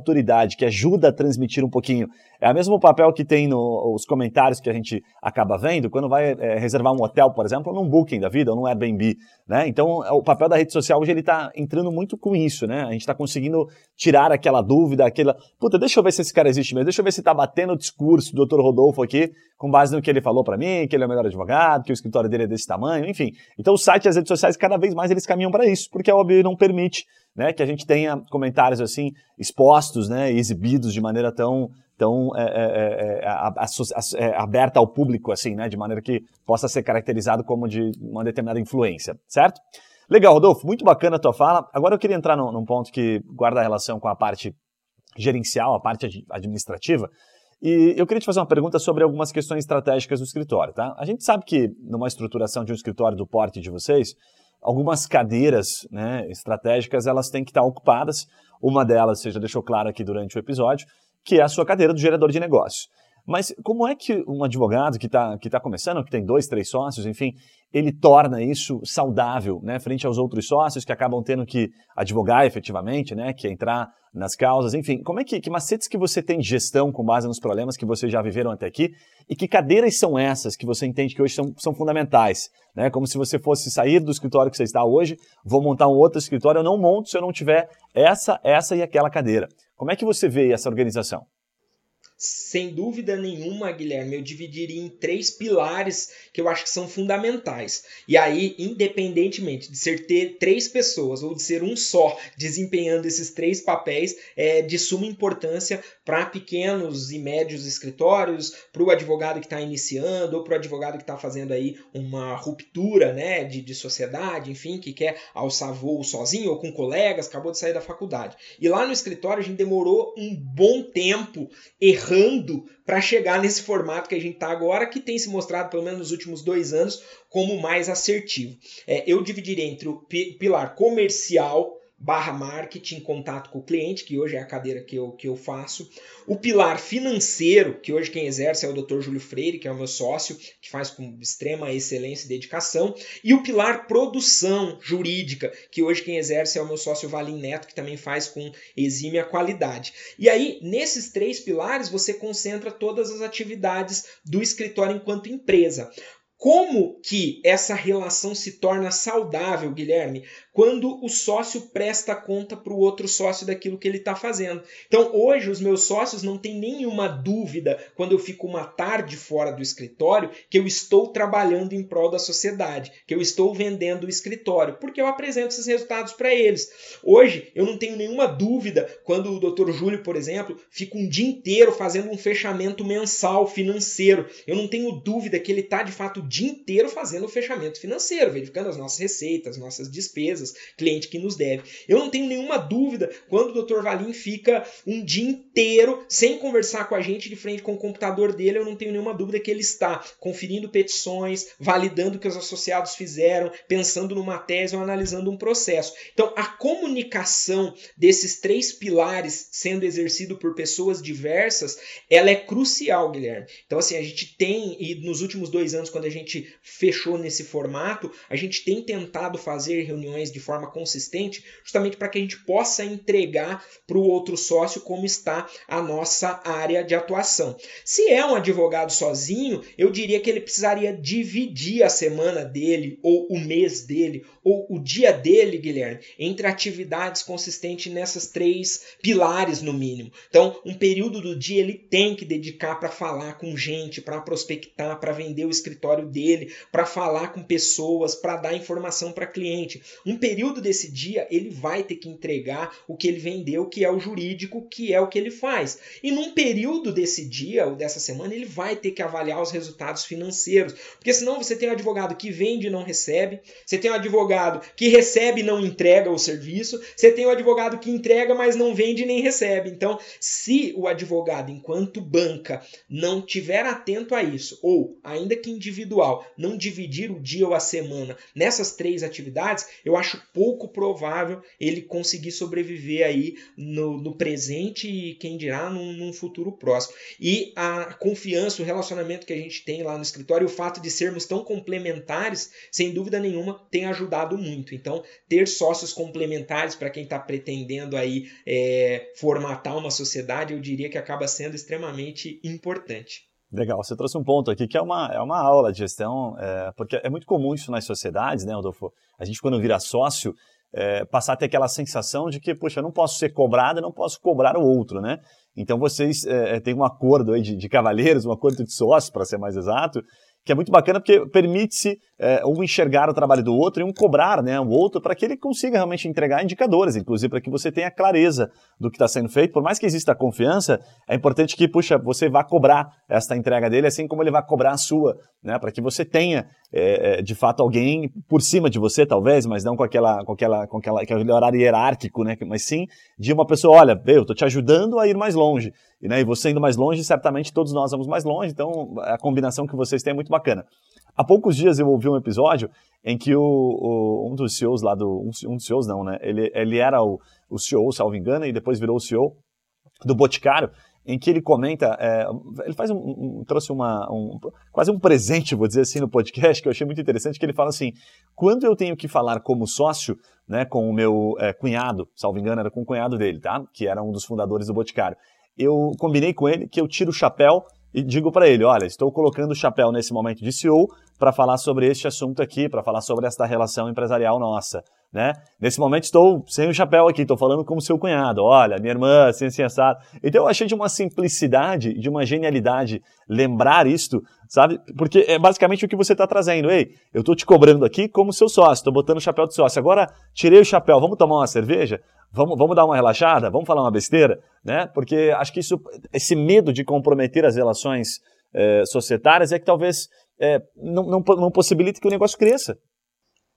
que ajuda a transmitir um pouquinho. É o mesmo papel que tem nos comentários que a gente acaba vendo quando vai é, reservar um hotel, por exemplo, num Booking da vida, ou num Airbnb. Né? Então, o papel da rede social hoje ele está entrando muito com isso. Né? A gente está conseguindo tirar aquela dúvida, aquela. Puta, deixa eu ver se esse cara existe mesmo, deixa eu ver se está batendo o discurso do Dr. Rodolfo aqui, com base no que ele falou para mim, que ele é o melhor advogado, que o escritório dele é desse tamanho, enfim. Então, o site e as redes sociais, cada vez mais eles caminham para isso, porque a OAB não permite né, que a gente tenha comentários assim expostos né, exibidos de maneira tão tão é, é, é, é, aberta ao público, assim, né, de maneira que possa ser caracterizado como de uma determinada influência, certo? Legal, Rodolfo, muito bacana a tua fala. Agora eu queria entrar num, num ponto que guarda relação com a parte gerencial, a parte administrativa, e eu queria te fazer uma pergunta sobre algumas questões estratégicas do escritório, tá? A gente sabe que numa estruturação de um escritório do porte de vocês, algumas cadeiras né, estratégicas elas têm que estar ocupadas. Uma delas, você já deixou claro aqui durante o episódio, que é a sua cadeira do gerador de negócios. Mas como é que um advogado que está que tá começando, que tem dois, três sócios, enfim, ele torna isso saudável, né, frente aos outros sócios que acabam tendo que advogar efetivamente, né, que entrar nas causas, enfim, como é que, que macetes que você tem de gestão com base nos problemas que vocês já viveram até aqui e que cadeiras são essas que você entende que hoje são, são fundamentais, né, como se você fosse sair do escritório que você está hoje, vou montar um outro escritório, eu não monto se eu não tiver essa, essa e aquela cadeira. Como é que você vê essa organização? Sem dúvida nenhuma, Guilherme, eu dividiria em três pilares que eu acho que são fundamentais. E aí, independentemente de ser ter três pessoas ou de ser um só desempenhando esses três papéis, é de suma importância para pequenos e médios escritórios, para o advogado que está iniciando ou para o advogado que está fazendo aí uma ruptura né, de, de sociedade, enfim, que quer alçar voo sozinho ou com colegas, acabou de sair da faculdade. E lá no escritório a gente demorou um bom tempo errando errando para chegar nesse formato que a gente está agora, que tem se mostrado, pelo menos nos últimos dois anos, como mais assertivo. É, eu dividiria entre o pilar comercial barra marketing, contato com o cliente, que hoje é a cadeira que eu, que eu faço. O pilar financeiro, que hoje quem exerce é o Dr. Júlio Freire, que é o meu sócio, que faz com extrema excelência e dedicação. E o pilar produção jurídica, que hoje quem exerce é o meu sócio Valim Neto, que também faz com exímia qualidade. E aí, nesses três pilares, você concentra todas as atividades do escritório enquanto empresa. Como que essa relação se torna saudável, Guilherme? Quando o sócio presta conta para o outro sócio daquilo que ele está fazendo. Então, hoje, os meus sócios não têm nenhuma dúvida, quando eu fico uma tarde fora do escritório, que eu estou trabalhando em prol da sociedade, que eu estou vendendo o escritório, porque eu apresento esses resultados para eles. Hoje, eu não tenho nenhuma dúvida quando o Dr. Júlio, por exemplo, fica um dia inteiro fazendo um fechamento mensal financeiro. Eu não tenho dúvida que ele está, de fato, o dia inteiro fazendo o fechamento financeiro, verificando as nossas receitas, nossas despesas cliente que nos deve. Eu não tenho nenhuma dúvida quando o Dr. Valim fica um dia inteiro sem conversar com a gente de frente com o computador dele, eu não tenho nenhuma dúvida que ele está conferindo petições, validando o que os associados fizeram, pensando numa tese ou analisando um processo. Então, a comunicação desses três pilares sendo exercido por pessoas diversas, ela é crucial, Guilherme. Então, assim, a gente tem, e nos últimos dois anos, quando a gente fechou nesse formato, a gente tem tentado fazer reuniões de de forma consistente, justamente para que a gente possa entregar para o outro sócio como está a nossa área de atuação. Se é um advogado sozinho, eu diria que ele precisaria dividir a semana dele, ou o mês dele, ou o dia dele, Guilherme, entre atividades consistentes nessas três pilares, no mínimo. Então, um período do dia ele tem que dedicar para falar com gente, para prospectar, para vender o escritório dele, para falar com pessoas, para dar informação para cliente. Um período desse dia ele vai ter que entregar o que ele vendeu, que é o jurídico, que é o que ele faz. E num período desse dia ou dessa semana ele vai ter que avaliar os resultados financeiros, porque senão você tem um advogado que vende e não recebe, você tem um advogado que recebe e não entrega o serviço, você tem um advogado que entrega, mas não vende nem recebe. Então, se o advogado, enquanto banca, não tiver atento a isso, ou ainda que individual, não dividir o dia ou a semana nessas três atividades, eu acho pouco provável ele conseguir sobreviver aí no, no presente e quem dirá num, num, futuro próximo. E a confiança, o relacionamento que a gente tem lá no escritório, o fato de sermos tão complementares, sem dúvida nenhuma, tem ajudado muito. Então, ter sócios complementares para quem está pretendendo aí é, formatar uma sociedade, eu diria que acaba sendo extremamente importante. Legal, você trouxe um ponto aqui que é uma, é uma aula de gestão, é, porque é muito comum isso nas sociedades, né, Rodolfo? A gente, quando vira sócio, é, passar a ter aquela sensação de que, puxa, eu não posso ser cobrado, não posso cobrar o outro, né? Então vocês é, é têm um acordo aí de, de um acordo de sócios, para ser mais exato, que é muito bacana porque permite-se é, um enxergar o trabalho do outro e um cobrar né, o outro para que ele consiga realmente entregar indicadores, inclusive para que você tenha clareza do que está sendo feito. Por mais que exista confiança, é importante que, puxa, você vá cobrar esta entrega dele, assim como ele vai cobrar a sua, né, para que você tenha, é, de fato, alguém por cima de você, talvez, mas não com, aquela, com, aquela, com aquela, aquele horário hierárquico, né, mas sim de uma pessoa, olha, eu estou te ajudando a ir mais longe. E, né, e você indo mais longe, certamente todos nós vamos mais longe, então a combinação que vocês têm é muito bacana. Há poucos dias eu ouvi um episódio em que o, o um dos CEOs lá do. Um, um, dos CEOs não, né? Ele, ele era o, o CEO, salvo engano, e depois virou o CEO do Boticário, em que ele comenta, é, ele faz um, um trouxe uma, um, quase um presente, vou dizer assim, no podcast, que eu achei muito interessante, que ele fala assim, quando eu tenho que falar como sócio, né, com o meu é, cunhado, salvo engano, era com o cunhado dele, tá? Que era um dos fundadores do Boticário. Eu combinei com ele que eu tiro o chapéu e digo para ele, olha, estou colocando o chapéu nesse momento de CEO para falar sobre este assunto aqui, para falar sobre esta relação empresarial nossa. Né? Nesse momento estou sem o chapéu aqui, estou falando como seu cunhado, olha, minha irmã, assim, assim, assado. Então eu achei de uma simplicidade, de uma genialidade lembrar isto, sabe? Porque é basicamente o que você está trazendo. Ei, eu estou te cobrando aqui como seu sócio, estou botando o chapéu de sócio. Agora tirei o chapéu, vamos tomar uma cerveja? Vamos, vamos dar uma relaxada? Vamos falar uma besteira? Né? Porque acho que isso, esse medo de comprometer as relações é, societárias é que talvez é, não, não, não possibilite que o negócio cresça.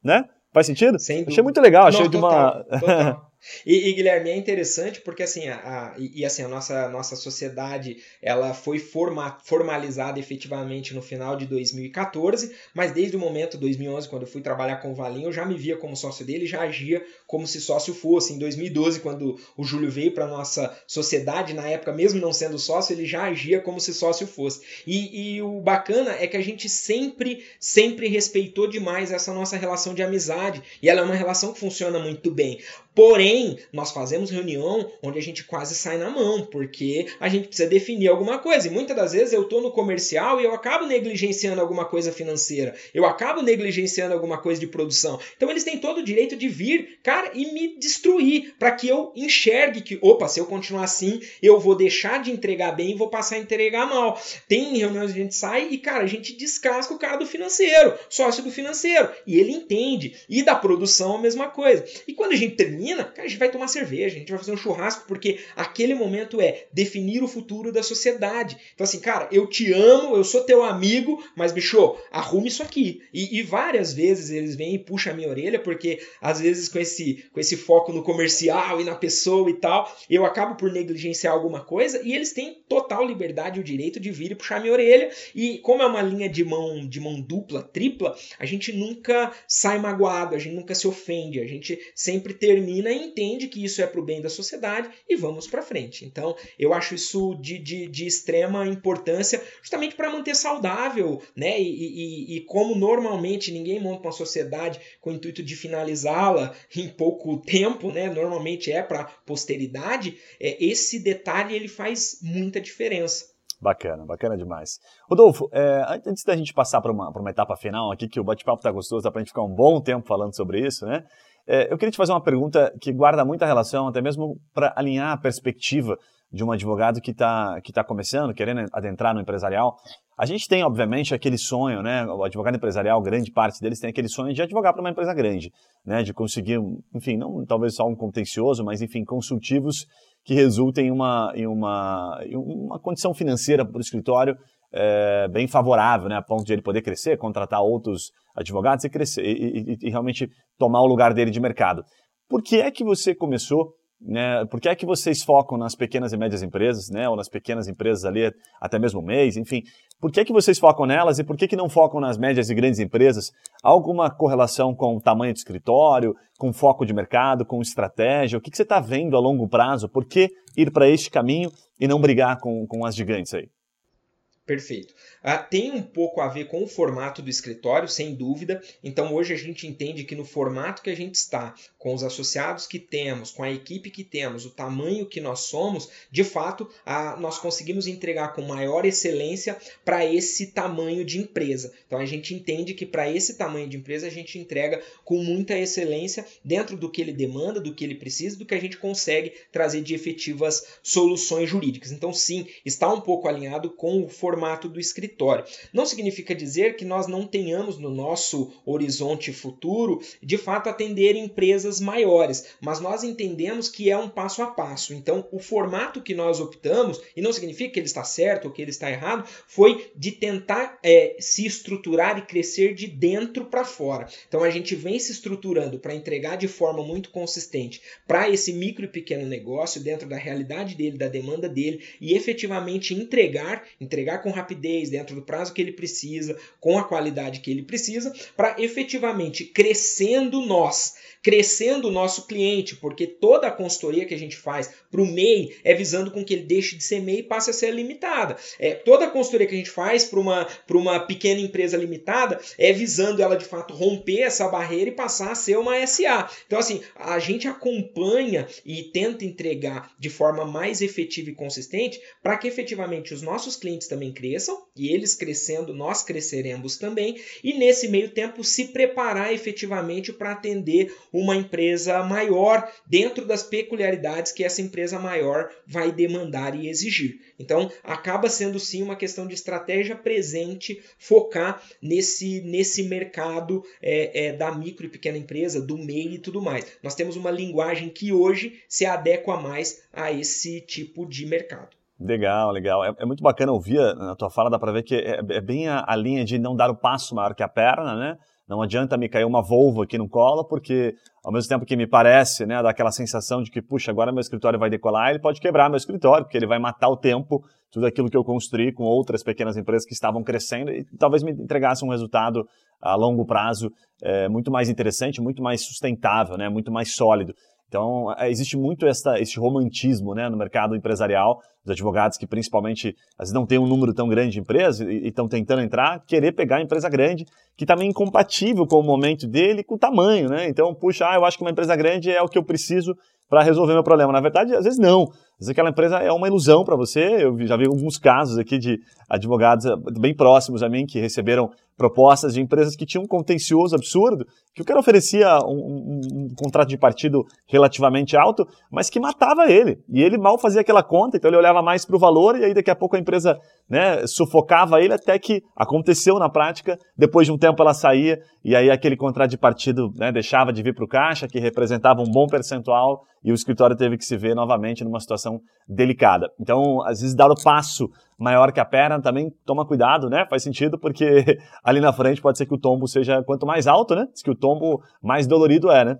Né? Faz sentido? Achei muito legal, achei de uma. Total. <laughs> E, e, Guilherme, é interessante porque assim, a, a e, assim, a nossa, nossa sociedade ela foi forma, formalizada efetivamente no final de 2014, mas desde o momento 2011, quando eu fui trabalhar com o Valinho, eu já me via como sócio dele, já agia como se sócio fosse. Em 2012, quando o Júlio veio para nossa sociedade, na época, mesmo não sendo sócio, ele já agia como se sócio fosse. E, e o bacana é que a gente sempre, sempre respeitou demais essa nossa relação de amizade, e ela é uma relação que funciona muito bem. Porém, nós fazemos reunião onde a gente quase sai na mão, porque a gente precisa definir alguma coisa. E muitas das vezes eu estou no comercial e eu acabo negligenciando alguma coisa financeira, eu acabo negligenciando alguma coisa de produção. Então eles têm todo o direito de vir, cara, e me destruir, para que eu enxergue que, opa, se eu continuar assim, eu vou deixar de entregar bem e vou passar a entregar mal. Tem reuniões que a gente sai e, cara, a gente descasca o cara do financeiro, sócio do financeiro, e ele entende. E da produção a mesma coisa. E quando a gente termina a gente vai tomar cerveja, a gente vai fazer um churrasco, porque aquele momento é definir o futuro da sociedade. Então, assim, cara, eu te amo, eu sou teu amigo, mas, bicho, arrume isso aqui. E, e várias vezes eles vêm e puxam a minha orelha, porque às vezes com esse, com esse foco no comercial e na pessoa e tal, eu acabo por negligenciar alguma coisa e eles têm total liberdade e o direito de vir e puxar a minha orelha. E como é uma linha de mão, de mão dupla, tripla, a gente nunca sai magoado, a gente nunca se ofende, a gente sempre termina e entende que isso é para o bem da sociedade e vamos para frente. Então, eu acho isso de, de, de extrema importância, justamente para manter saudável, né? E, e, e, como normalmente ninguém monta uma sociedade com o intuito de finalizá-la em pouco tempo, né? Normalmente é para posteridade. É, esse detalhe ele faz muita diferença. Bacana, bacana demais. Rodolfo, é, antes da gente passar para uma, uma etapa final aqui, que o bate-papo está gostoso, dá para a gente ficar um bom tempo falando sobre isso, né? É, eu queria te fazer uma pergunta que guarda muita relação, até mesmo para alinhar a perspectiva de um advogado que está que tá começando, querendo adentrar no empresarial. A gente tem, obviamente, aquele sonho, né? O advogado empresarial, grande parte deles tem aquele sonho de advogar para uma empresa grande, né? De conseguir, enfim, não talvez só um contencioso, mas enfim, consultivos que resultem em uma, em uma, em uma condição financeira para o escritório é, bem favorável, né, a ponto de ele poder crescer, contratar outros advogados e crescer e, e, e, realmente tomar o lugar dele de mercado. Por que é que você começou? Né, por que é que vocês focam nas pequenas e médias empresas, né, ou nas pequenas empresas ali até mesmo mês, enfim? Por que é que vocês focam nelas e por que que não focam nas médias e grandes empresas? Há alguma correlação com o tamanho do escritório, com foco de mercado, com estratégia? O que, que você está vendo a longo prazo? Por que ir para este caminho e não brigar com, com as gigantes aí? Perfeito. Ah, tem um pouco a ver com o formato do escritório, sem dúvida. Então hoje a gente entende que no formato que a gente está, com os associados que temos, com a equipe que temos, o tamanho que nós somos, de fato ah, nós conseguimos entregar com maior excelência para esse tamanho de empresa. Então a gente entende que para esse tamanho de empresa a gente entrega com muita excelência dentro do que ele demanda, do que ele precisa, do que a gente consegue trazer de efetivas soluções jurídicas. Então sim, está um pouco alinhado com o formato formato do escritório. Não significa dizer que nós não tenhamos no nosso horizonte futuro, de fato, atender empresas maiores, mas nós entendemos que é um passo a passo. Então, o formato que nós optamos, e não significa que ele está certo ou que ele está errado, foi de tentar é, se estruturar e crescer de dentro para fora. Então, a gente vem se estruturando para entregar de forma muito consistente para esse micro e pequeno negócio, dentro da realidade dele, da demanda dele, e efetivamente entregar, entregar com rapidez, dentro do prazo que ele precisa, com a qualidade que ele precisa, para efetivamente crescendo nós crescendo o nosso cliente, porque toda a consultoria que a gente faz para o MEI é visando com que ele deixe de ser MEI e passe a ser limitada. É, toda a consultoria que a gente faz para uma, uma pequena empresa limitada é visando ela de fato romper essa barreira e passar a ser uma SA. Então, assim, a gente acompanha e tenta entregar de forma mais efetiva e consistente para que efetivamente os nossos clientes também cresçam e eles crescendo, nós cresceremos também, e nesse meio tempo se preparar efetivamente para atender uma empresa maior dentro das peculiaridades que essa empresa maior vai demandar e exigir. Então, acaba sendo sim uma questão de estratégia presente focar nesse, nesse mercado é, é, da micro e pequena empresa, do MEI e tudo mais. Nós temos uma linguagem que hoje se adequa mais a esse tipo de mercado. Legal, legal. É, é, muito bacana ouvir na tua fala, dá para ver que é, é bem a, a, linha de não dar o passo maior que a perna, né? Não adianta me cair uma Volvo aqui no colo, porque ao mesmo tempo que me parece, né, daquela sensação de que, puxa, agora meu escritório vai decolar, ele pode quebrar meu escritório, porque ele vai matar o tempo, tudo aquilo que eu construí com outras pequenas empresas que estavam crescendo e talvez me entregasse um resultado a longo prazo é, muito mais interessante, muito mais sustentável, né, muito mais sólido. Então, é, existe muito essa, esse romantismo né, no mercado empresarial, os advogados que principalmente às vezes não têm um número tão grande de empresas e estão tentando entrar, querer pegar a empresa grande, que também é incompatível com o momento dele, com o tamanho, né? Então, puxa, ah, eu acho que uma empresa grande é o que eu preciso para resolver meu problema. Na verdade, às vezes não. Às vezes aquela empresa é uma ilusão para você. Eu já vi alguns casos aqui de advogados eh, bem próximos a mim que receberam propostas de empresas que tinham um contencioso absurdo, que o cara oferecia um, um, um, contrato de partido relativamente alto, mas que matava ele. E ele mal fazia aquela conta, então ele olhava mais para o valor e aí daqui a pouco a empresa né, sufocava ele até que aconteceu na prática. Depois de um tempo ela saía e aí aquele contrato de partido né, deixava de vir para o caixa, que representava um bom percentual e o escritório teve que se ver novamente numa situação delicada. Então, às vezes, dar o passo maior que a perna também toma cuidado, né? Faz sentido, porque <laughs> ali na frente pode ser que o tombo seja quanto mais alto, né? Diz que o tombo mais dolorido é, né?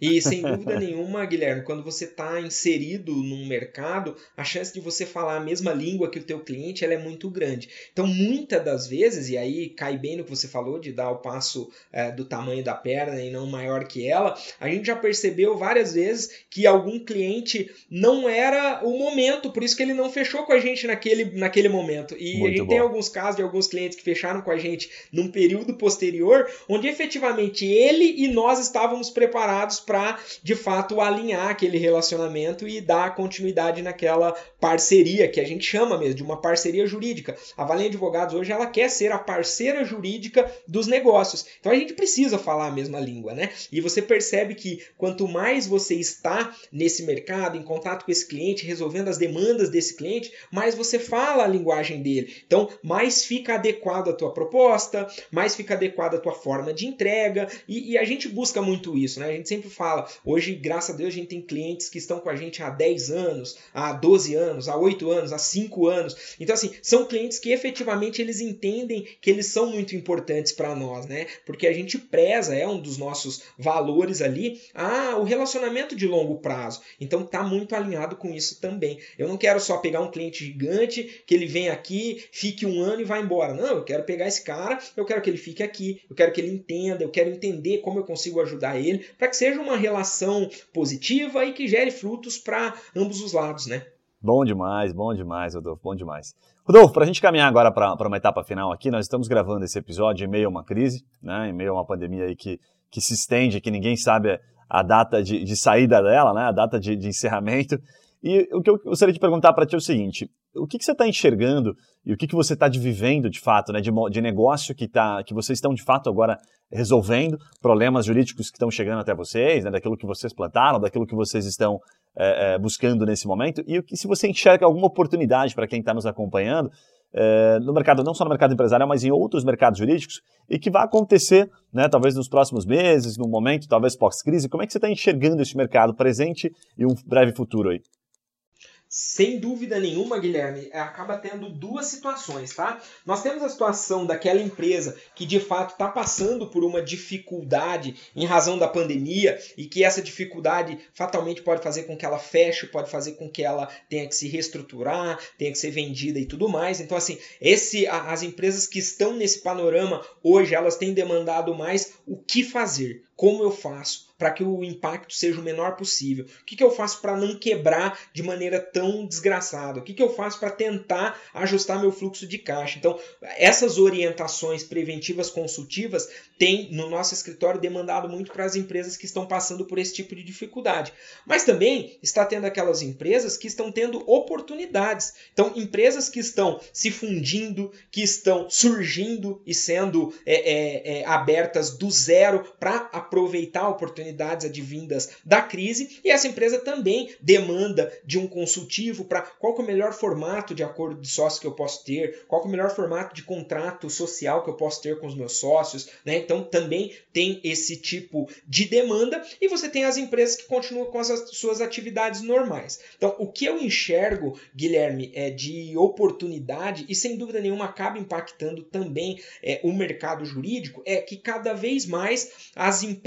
E sem dúvida nenhuma, Guilherme, quando você está inserido num mercado, a chance de você falar a mesma língua que o teu cliente ela é muito grande. Então, muitas das vezes, e aí cai bem no que você falou de dar o passo é, do tamanho da perna e não maior que ela, a gente já percebeu várias vezes que algum cliente não era o momento, por isso que ele não fechou com a gente naquele, naquele momento. E muito a gente bom. tem alguns casos de alguns clientes que fecharam com a gente num período posterior, onde efetivamente ele e nós estávamos preparados para, de fato, alinhar aquele relacionamento e dar continuidade naquela parceria, que a gente chama mesmo de uma parceria jurídica. A Valente Advogados hoje ela quer ser a parceira jurídica dos negócios. Então a gente precisa falar a mesma língua, né? E você percebe que quanto mais você está nesse mercado, em contato com esse cliente, resolvendo as demandas desse cliente, mais você fala a linguagem dele. Então, mais fica adequada a tua proposta, mais fica adequada a tua forma de entrega, e, e a gente busca muito isso, né? A gente sempre fala. Hoje, graças a Deus, a gente tem clientes que estão com a gente há 10 anos, há 12 anos, há 8 anos, há 5 anos. Então, assim, são clientes que efetivamente eles entendem que eles são muito importantes para nós, né? Porque a gente preza, é um dos nossos valores ali, ah, o relacionamento de longo prazo. Então, tá muito alinhado com isso também. Eu não quero só pegar um cliente gigante, que ele vem aqui, fique um ano e vá embora. Não, eu quero pegar esse cara, eu quero que ele fique aqui, eu quero que ele entenda, eu quero entender como eu consigo ajudar ele, para que seja uma relação positiva e que gere frutos para ambos os lados, né? Bom demais, bom demais, Rodolfo, bom demais. Rodolfo, para a gente caminhar agora para uma etapa final aqui, nós estamos gravando esse episódio em meio a uma crise, né, em meio a uma pandemia aí que, que se estende, que ninguém sabe a data de, de saída dela, né, a data de, de encerramento. E o que eu gostaria de perguntar para ti é o seguinte: o que, que você está enxergando e o que, que você está vivendo de fato, né, de, de negócio que, tá, que vocês estão de fato agora resolvendo, problemas jurídicos que estão chegando até vocês, né, daquilo que vocês plantaram, daquilo que vocês estão é, é, buscando nesse momento, e o que, se você enxerga alguma oportunidade para quem está nos acompanhando é, no mercado, não só no mercado empresarial, mas em outros mercados jurídicos, e que vai acontecer, né, talvez nos próximos meses, no momento, talvez pós-crise. Como é que você está enxergando esse mercado presente e um breve futuro aí? Sem dúvida nenhuma, Guilherme, acaba tendo duas situações, tá? Nós temos a situação daquela empresa que de fato está passando por uma dificuldade em razão da pandemia e que essa dificuldade fatalmente pode fazer com que ela feche, pode fazer com que ela tenha que se reestruturar, tenha que ser vendida e tudo mais. Então, assim, esse, as empresas que estão nesse panorama hoje, elas têm demandado mais o que fazer, como eu faço para que o impacto seja o menor possível? O que, que eu faço para não quebrar de maneira tão desgraçada? O que, que eu faço para tentar ajustar meu fluxo de caixa? Então, essas orientações preventivas consultivas têm, no nosso escritório, demandado muito para as empresas que estão passando por esse tipo de dificuldade. Mas também está tendo aquelas empresas que estão tendo oportunidades. Então, empresas que estão se fundindo, que estão surgindo e sendo é, é, é, abertas do zero para aproveitar oportunidades advindas da crise e essa empresa também demanda de um consultivo para qual é o melhor formato de acordo de sócio que eu posso ter, qual é o melhor formato de contrato social que eu posso ter com os meus sócios, né? Então também tem esse tipo de demanda e você tem as empresas que continuam com as suas atividades normais. Então o que eu enxergo, Guilherme, é de oportunidade e sem dúvida nenhuma acaba impactando também é, o mercado jurídico é que cada vez mais as empresas,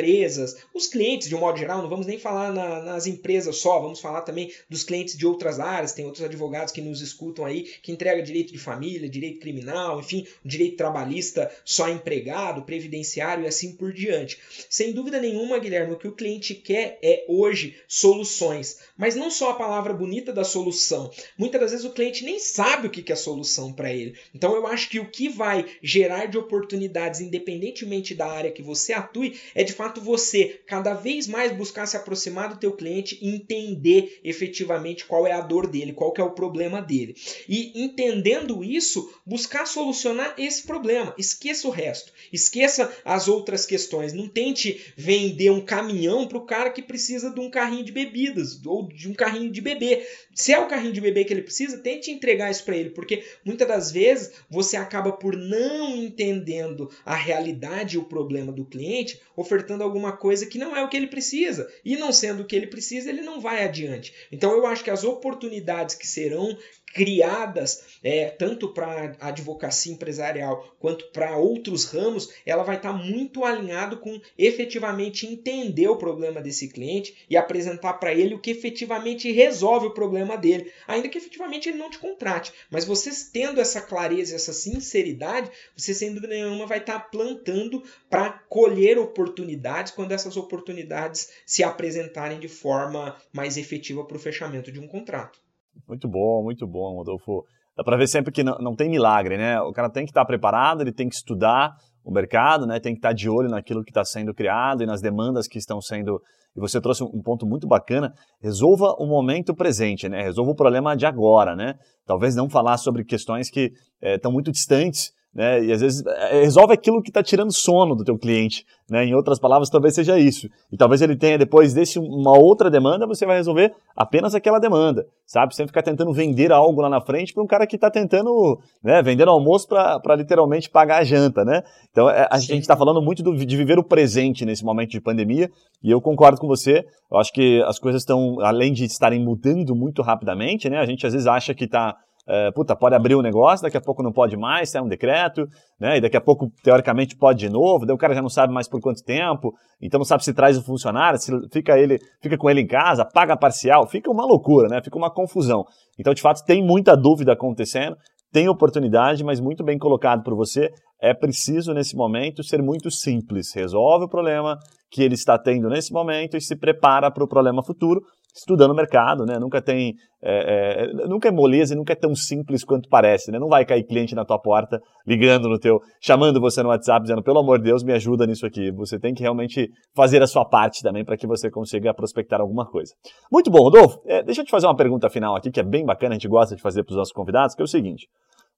os clientes de um modo geral, não vamos nem falar na, nas empresas só, vamos falar também dos clientes de outras áreas, tem outros advogados que nos escutam aí, que entrega direito de família, direito criminal, enfim, direito trabalhista só empregado, previdenciário e assim por diante. Sem dúvida nenhuma, Guilherme, o que o cliente quer é hoje soluções, mas não só a palavra bonita da solução. Muitas das vezes o cliente nem sabe o que é solução para ele. Então eu acho que o que vai gerar de oportunidades, independentemente da área que você atue, é de fato você cada vez mais buscar se aproximar do teu cliente e entender efetivamente qual é a dor dele, qual é o problema dele. E entendendo isso, buscar solucionar esse problema. Esqueça o resto. Esqueça as outras questões. Não tente vender um caminhão para o cara que precisa de um carrinho de bebidas ou de um carrinho de bebê. Se é o carrinho de bebê que ele precisa, tente entregar isso para ele, porque muitas das vezes você acaba por não entendendo a realidade e o problema do cliente, ofertando alguma coisa que não é o que ele precisa. E não sendo o que ele precisa, ele não vai adiante. Então eu acho que as oportunidades que serão criadas é, tanto para a advocacia empresarial quanto para outros ramos, ela vai estar tá muito alinhado com efetivamente entender o problema desse cliente e apresentar para ele o que efetivamente resolve o problema dele, ainda que efetivamente ele não te contrate. Mas vocês tendo essa clareza, essa sinceridade, você sem dúvida nenhuma vai estar tá plantando para colher oportunidades quando essas oportunidades se apresentarem de forma mais efetiva para o fechamento de um contrato. Muito bom, muito bom, Rodolfo. Dá para ver sempre que não, não tem milagre, né? O cara tem que estar tá preparado, ele tem que estudar o mercado, né? Tem que estar tá de olho naquilo que está sendo criado e nas demandas que estão sendo. E você trouxe um ponto muito bacana. Resolva o momento presente, né? Resolva o problema de agora, né? Talvez não falar sobre questões que estão é, muito distantes né? E às vezes é, resolve aquilo que está tirando sono do teu cliente, né? Em outras palavras, talvez seja isso. E talvez ele tenha depois desse uma outra demanda, você vai resolver apenas aquela demanda, sabe? Sem ficar tentando vender algo lá na frente para um cara que está tentando, né? Vender almoço para literalmente pagar a janta, né? Então é, a Sim. gente está falando muito do, de viver o presente nesse momento de pandemia e eu concordo com você. Eu acho que as coisas estão, além de estarem mudando muito rapidamente, né? A gente às vezes acha que está é, puta, pode abrir um negócio, daqui a pouco não pode mais, sai um decreto, né? E daqui a pouco, teoricamente, pode de novo, daí o cara já não sabe mais por quanto tempo, então não sabe se traz o funcionário, se fica ele, fica com ele em casa, paga parcial, fica uma loucura, né? Fica uma confusão. Então, de fato, tem muita dúvida acontecendo, tem oportunidade, mas muito bem colocado por você. É preciso, nesse momento, ser muito simples. Resolve o problema que ele está tendo nesse momento e se prepara para o problema futuro estudando o mercado, né? Nunca tem, é, é, nunca é moleza e nunca é tão simples quanto parece, né? Não vai cair cliente na tua porta ligando no teu, chamando você no WhatsApp dizendo pelo amor de Deus me ajuda nisso aqui. Você tem que realmente fazer a sua parte também para que você consiga prospectar alguma coisa. Muito bom, Rodolfo. É, deixa eu te fazer uma pergunta final aqui que é bem bacana, a gente gosta de fazer para os nossos convidados, que é o seguinte: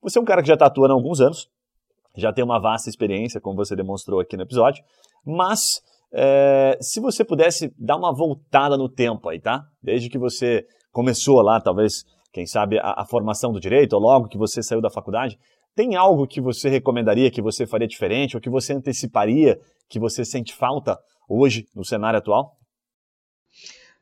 você é um cara que já está atuando há alguns anos, já tem uma vasta experiência, como você demonstrou aqui no episódio, mas é, se você pudesse dar uma voltada no tempo aí, tá? Desde que você começou lá, talvez quem sabe, a, a formação do direito, ou logo que você saiu da faculdade, tem algo que você recomendaria, que você faria diferente, ou que você anteciparia, que você sente falta hoje no cenário atual?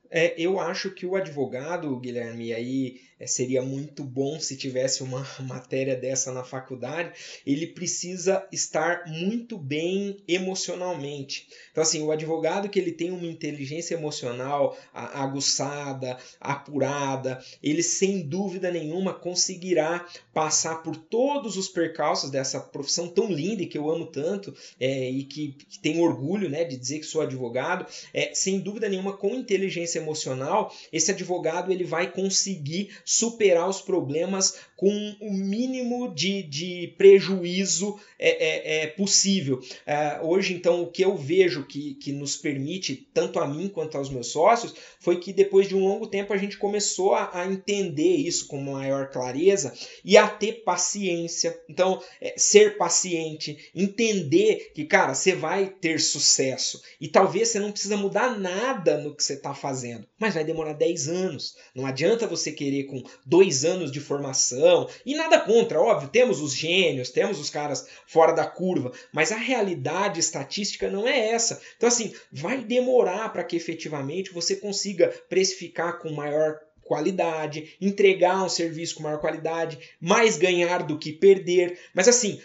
É, eu acho que o advogado, Guilherme, aí seria muito bom se tivesse uma <laughs> matéria dessa na faculdade, ele precisa estar muito bem emocionalmente. Então, assim, o advogado que ele tem uma inteligência emocional aguçada, apurada, ele sem dúvida nenhuma conseguirá passar por todos os percalços dessa profissão tão linda e que eu amo tanto é, e que, que tenho orgulho né, de dizer que sou advogado, é, sem dúvida nenhuma, com inteligência emocional, esse advogado ele vai conseguir superar os problemas com o mínimo de, de prejuízo é, é, é possível. É, hoje, então, o que eu vejo que, que nos permite, tanto a mim quanto aos meus sócios, foi que depois de um longo tempo a gente começou a, a entender isso com maior clareza e a ter paciência. Então, é, ser paciente, entender que, cara, você vai ter sucesso e talvez você não precisa mudar nada no que você está fazendo, mas vai demorar 10 anos. Não adianta você querer com dois anos de formação e nada contra, óbvio, temos os gênios, temos os caras fora da curva, mas a realidade estatística não é essa. Então, assim, vai demorar para que efetivamente você consiga precificar com maior qualidade, entregar um serviço com maior qualidade, mais ganhar do que perder. Mas assim,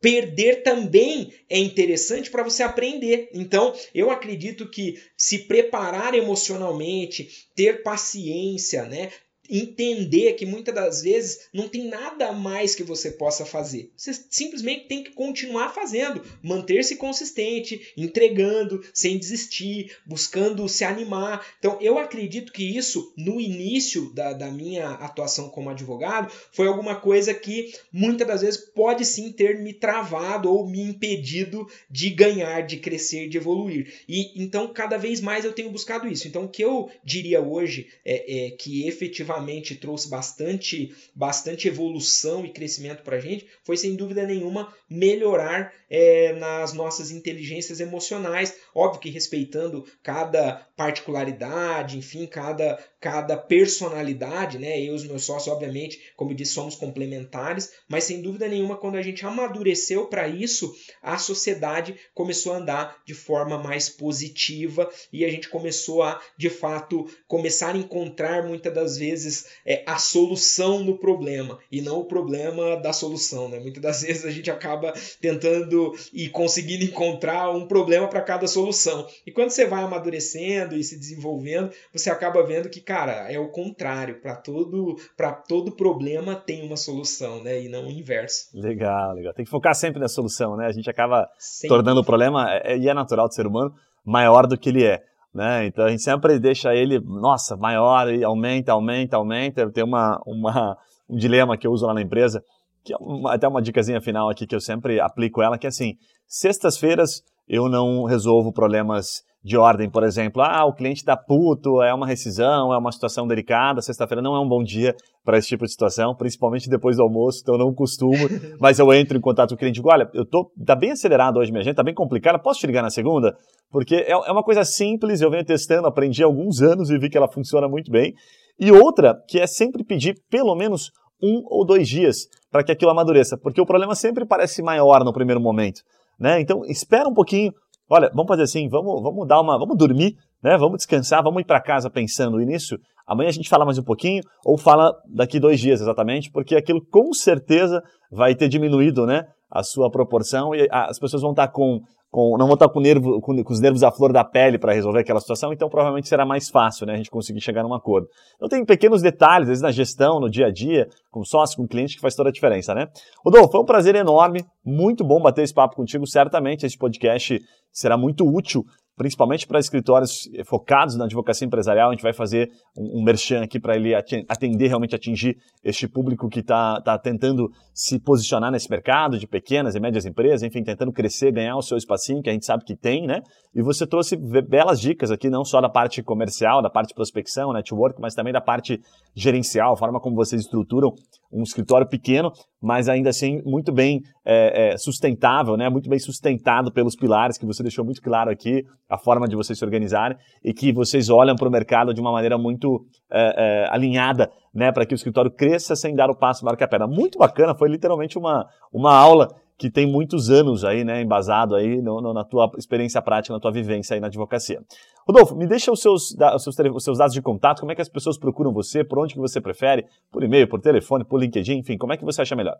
perder também é interessante para você aprender. Então, eu acredito que se preparar emocionalmente, ter paciência, né, entender que muitas das vezes não tem nada mais que você possa fazer. Você simplesmente tem que continuar fazendo, manter-se consistente, entregando, sem desistir, buscando se animar. Então, eu acredito que isso, no início da, da minha atuação como advogado, foi alguma coisa que muitas das vezes pode sim ter me travado ou me impedido de ganhar, de crescer, de evoluir. E então, cada vez mais eu tenho buscado isso. Então, o que eu diria hoje é, é que efetivamente efetivamente trouxe bastante, bastante evolução e crescimento para a gente foi, sem dúvida nenhuma, melhorar é, nas nossas inteligências emocionais. Óbvio que respeitando cada particularidade, enfim, cada, cada personalidade, né? Eu e os meus sócios, obviamente, como eu disse, somos complementares, mas sem dúvida nenhuma, quando a gente amadureceu para isso, a sociedade começou a andar de forma mais positiva e a gente começou a, de fato, começar a encontrar muitas das vezes é a solução no problema e não o problema da solução, né? Muitas das vezes a gente acaba tentando e conseguindo encontrar um problema para cada solução. E quando você vai amadurecendo e se desenvolvendo, você acaba vendo que, cara, é o contrário, para todo para todo problema tem uma solução, né? E não o inverso. Legal, legal. Tem que focar sempre na solução, né? A gente acaba sempre. tornando o problema, é, e é natural do ser humano, maior do que ele é. Né? Então a gente sempre deixa ele, nossa, maior e aumenta, aumenta, aumenta. Tem uma, uma, um dilema que eu uso lá na empresa, que é uma, até uma dicasinha final aqui que eu sempre aplico ela, que é assim, sextas-feiras eu não resolvo problemas de ordem, por exemplo, ah, o cliente está puto, é uma rescisão, é uma situação delicada, sexta-feira não é um bom dia para esse tipo de situação, principalmente depois do almoço, então eu não costumo, <laughs> mas eu entro em contato com o cliente e digo, olha, eu tô, tá bem acelerado hoje minha gente, tá bem complicado, posso te ligar na segunda? Porque é, é uma coisa simples, eu venho testando, aprendi há alguns anos e vi que ela funciona muito bem. E outra, que é sempre pedir pelo menos um ou dois dias para que aquilo amadureça, porque o problema sempre parece maior no primeiro momento. Né? Então, espera um pouquinho, olha, vamos fazer assim, vamos, vamos dar uma, vamos dormir, né? Vamos descansar, vamos ir para casa pensando nisso. Amanhã a gente fala mais um pouquinho ou fala daqui dois dias exatamente, porque aquilo com certeza vai ter diminuído, né? A sua proporção e as pessoas vão estar com com, não vou estar com, nervo, com, com, os nervos à flor da pele para resolver aquela situação, então provavelmente será mais fácil né, a gente conseguir chegar num acordo. Então tem pequenos detalhes, às vezes na gestão, no dia a dia, com sócio, com cliente, que faz toda a diferença, né? Rodolfo, foi um prazer enorme, muito bom bater esse papo contigo, certamente esse podcast será muito útil principalmente para escritórios focados na advocacia empresarial. A gente vai fazer um, um merchan aqui para ele atender, realmente atingir este público que está tá tentando se posicionar nesse mercado de pequenas e médias empresas, enfim, tentando crescer, ganhar o seu espacinho, que a gente sabe que tem, né? E você trouxe belas dicas aqui, não só da parte comercial, da parte prospecção, network, mas também da parte gerencial, a forma como vocês estruturam um escritório pequeno, mas ainda assim muito bem é, é, sustentável, né? muito bem sustentado pelos pilares que você deixou muito claro aqui, a forma de vocês se organizarem e que vocês olham para o mercado de uma maneira muito é, é alinhada né? para que o escritório cresça sem dar o passo maior que a perna. Muito bacana, foi literalmente uma, uma aula que tem muitos anos aí, né, embasado aí no, no, na tua experiência prática, na tua vivência aí na advocacia. Rodolfo, me deixa os seus, os seus, os seus dados de contato, como é que as pessoas procuram você, por onde que você prefere, por e-mail, por telefone, por LinkedIn, enfim, como é que você acha melhor?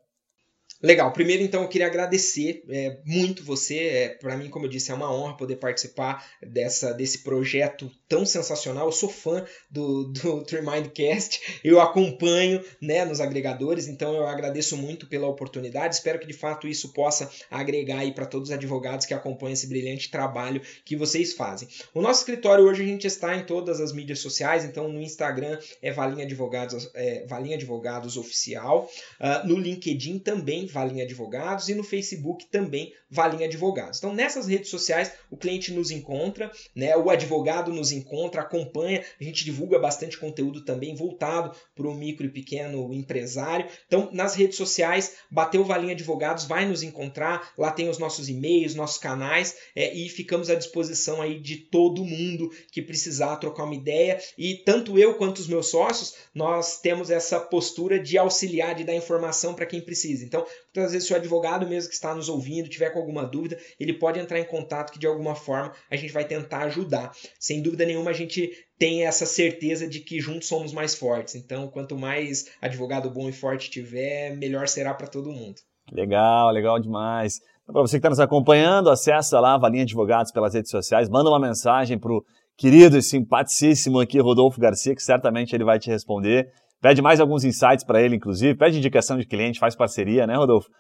Legal. Primeiro, então, eu queria agradecer é, muito você. É, Para mim, como eu disse, é uma honra poder participar dessa, desse projeto tão sensacional. Eu sou fã do, do <laughs> Tremindcast, eu acompanho né, nos agregadores, então eu agradeço muito pela oportunidade. Espero que de fato isso possa agregar aí para todos os advogados que acompanham esse brilhante trabalho que vocês fazem. O nosso escritório hoje a gente está em todas as mídias sociais, então no Instagram é Valinha Advogados, é, Valinha Advogados Oficial, uh, no LinkedIn também Valinha Advogados e no Facebook também Valinha Advogados. Então, nessas redes sociais, o cliente nos encontra, né? o advogado nos encontra, acompanha, a gente divulga bastante conteúdo também voltado para o micro e pequeno empresário. Então, nas redes sociais, bateu Valinha Advogados, vai nos encontrar, lá tem os nossos e-mails, nossos canais é, e ficamos à disposição aí de todo mundo que precisar trocar uma ideia. E tanto eu quanto os meus sócios, nós temos essa postura de auxiliar, de dar informação para quem precisa. Então, Muitas vezes, se o advogado mesmo que está nos ouvindo tiver com alguma dúvida, ele pode entrar em contato que de alguma forma a gente vai tentar ajudar. Sem dúvida nenhuma, a gente tem essa certeza de que juntos somos mais fortes. Então, quanto mais advogado bom e forte tiver, melhor será para todo mundo. Legal, legal demais. Então, para você que está nos acompanhando, acessa lá a Valinha Advogados pelas redes sociais, manda uma mensagem para o querido e simpaticíssimo aqui, Rodolfo Garcia, que certamente ele vai te responder. Pede mais alguns insights para ele, inclusive. Pede indicação de cliente, faz parceria, né, Rodolfo?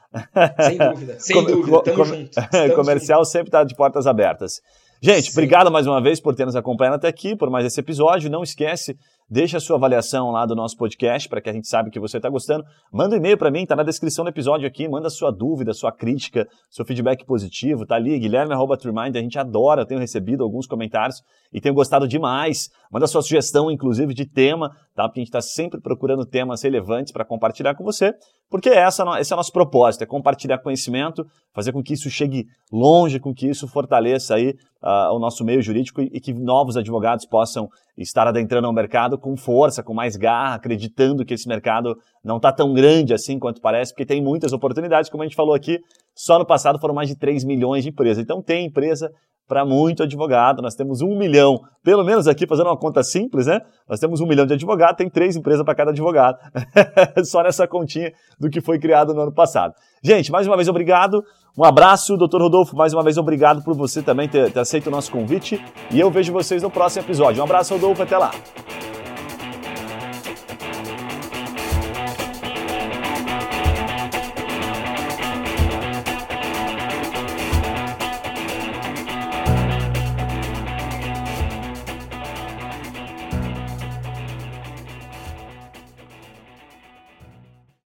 Sem dúvida, sem dúvida. Tamo com, junto. <laughs> comercial sempre está de portas abertas. Gente, Sim. obrigado mais uma vez por ter nos acompanhado até aqui, por mais esse episódio. Não esquece Deixa a sua avaliação lá do nosso podcast para que a gente saiba que você está gostando. Manda um e-mail para mim, está na descrição do episódio aqui. Manda sua dúvida, sua crítica, seu feedback positivo. Tá ali, guilherme.trimind. A gente adora, tenho recebido alguns comentários e tenho gostado demais. Manda sua sugestão, inclusive, de tema, tá? Porque a gente está sempre procurando temas relevantes para compartilhar com você. Porque essa, esse é o nosso propósito, é compartilhar conhecimento, fazer com que isso chegue longe, com que isso fortaleça aí uh, o nosso meio jurídico e, e que novos advogados possam estar adentrando ao mercado com força, com mais garra, acreditando que esse mercado não está tão grande assim quanto parece, porque tem muitas oportunidades, como a gente falou aqui, só no passado foram mais de 3 milhões de empresas. Então tem empresa para muito advogado, nós temos um milhão, pelo menos aqui fazendo uma conta simples, né? Nós temos um milhão de advogados, tem três empresas para cada advogado, <laughs> só nessa continha do que foi criado no ano passado. Gente, mais uma vez obrigado, um abraço, doutor Rodolfo, mais uma vez obrigado por você também ter, ter aceito o nosso convite e eu vejo vocês no próximo episódio. Um abraço, Rodolfo, até lá.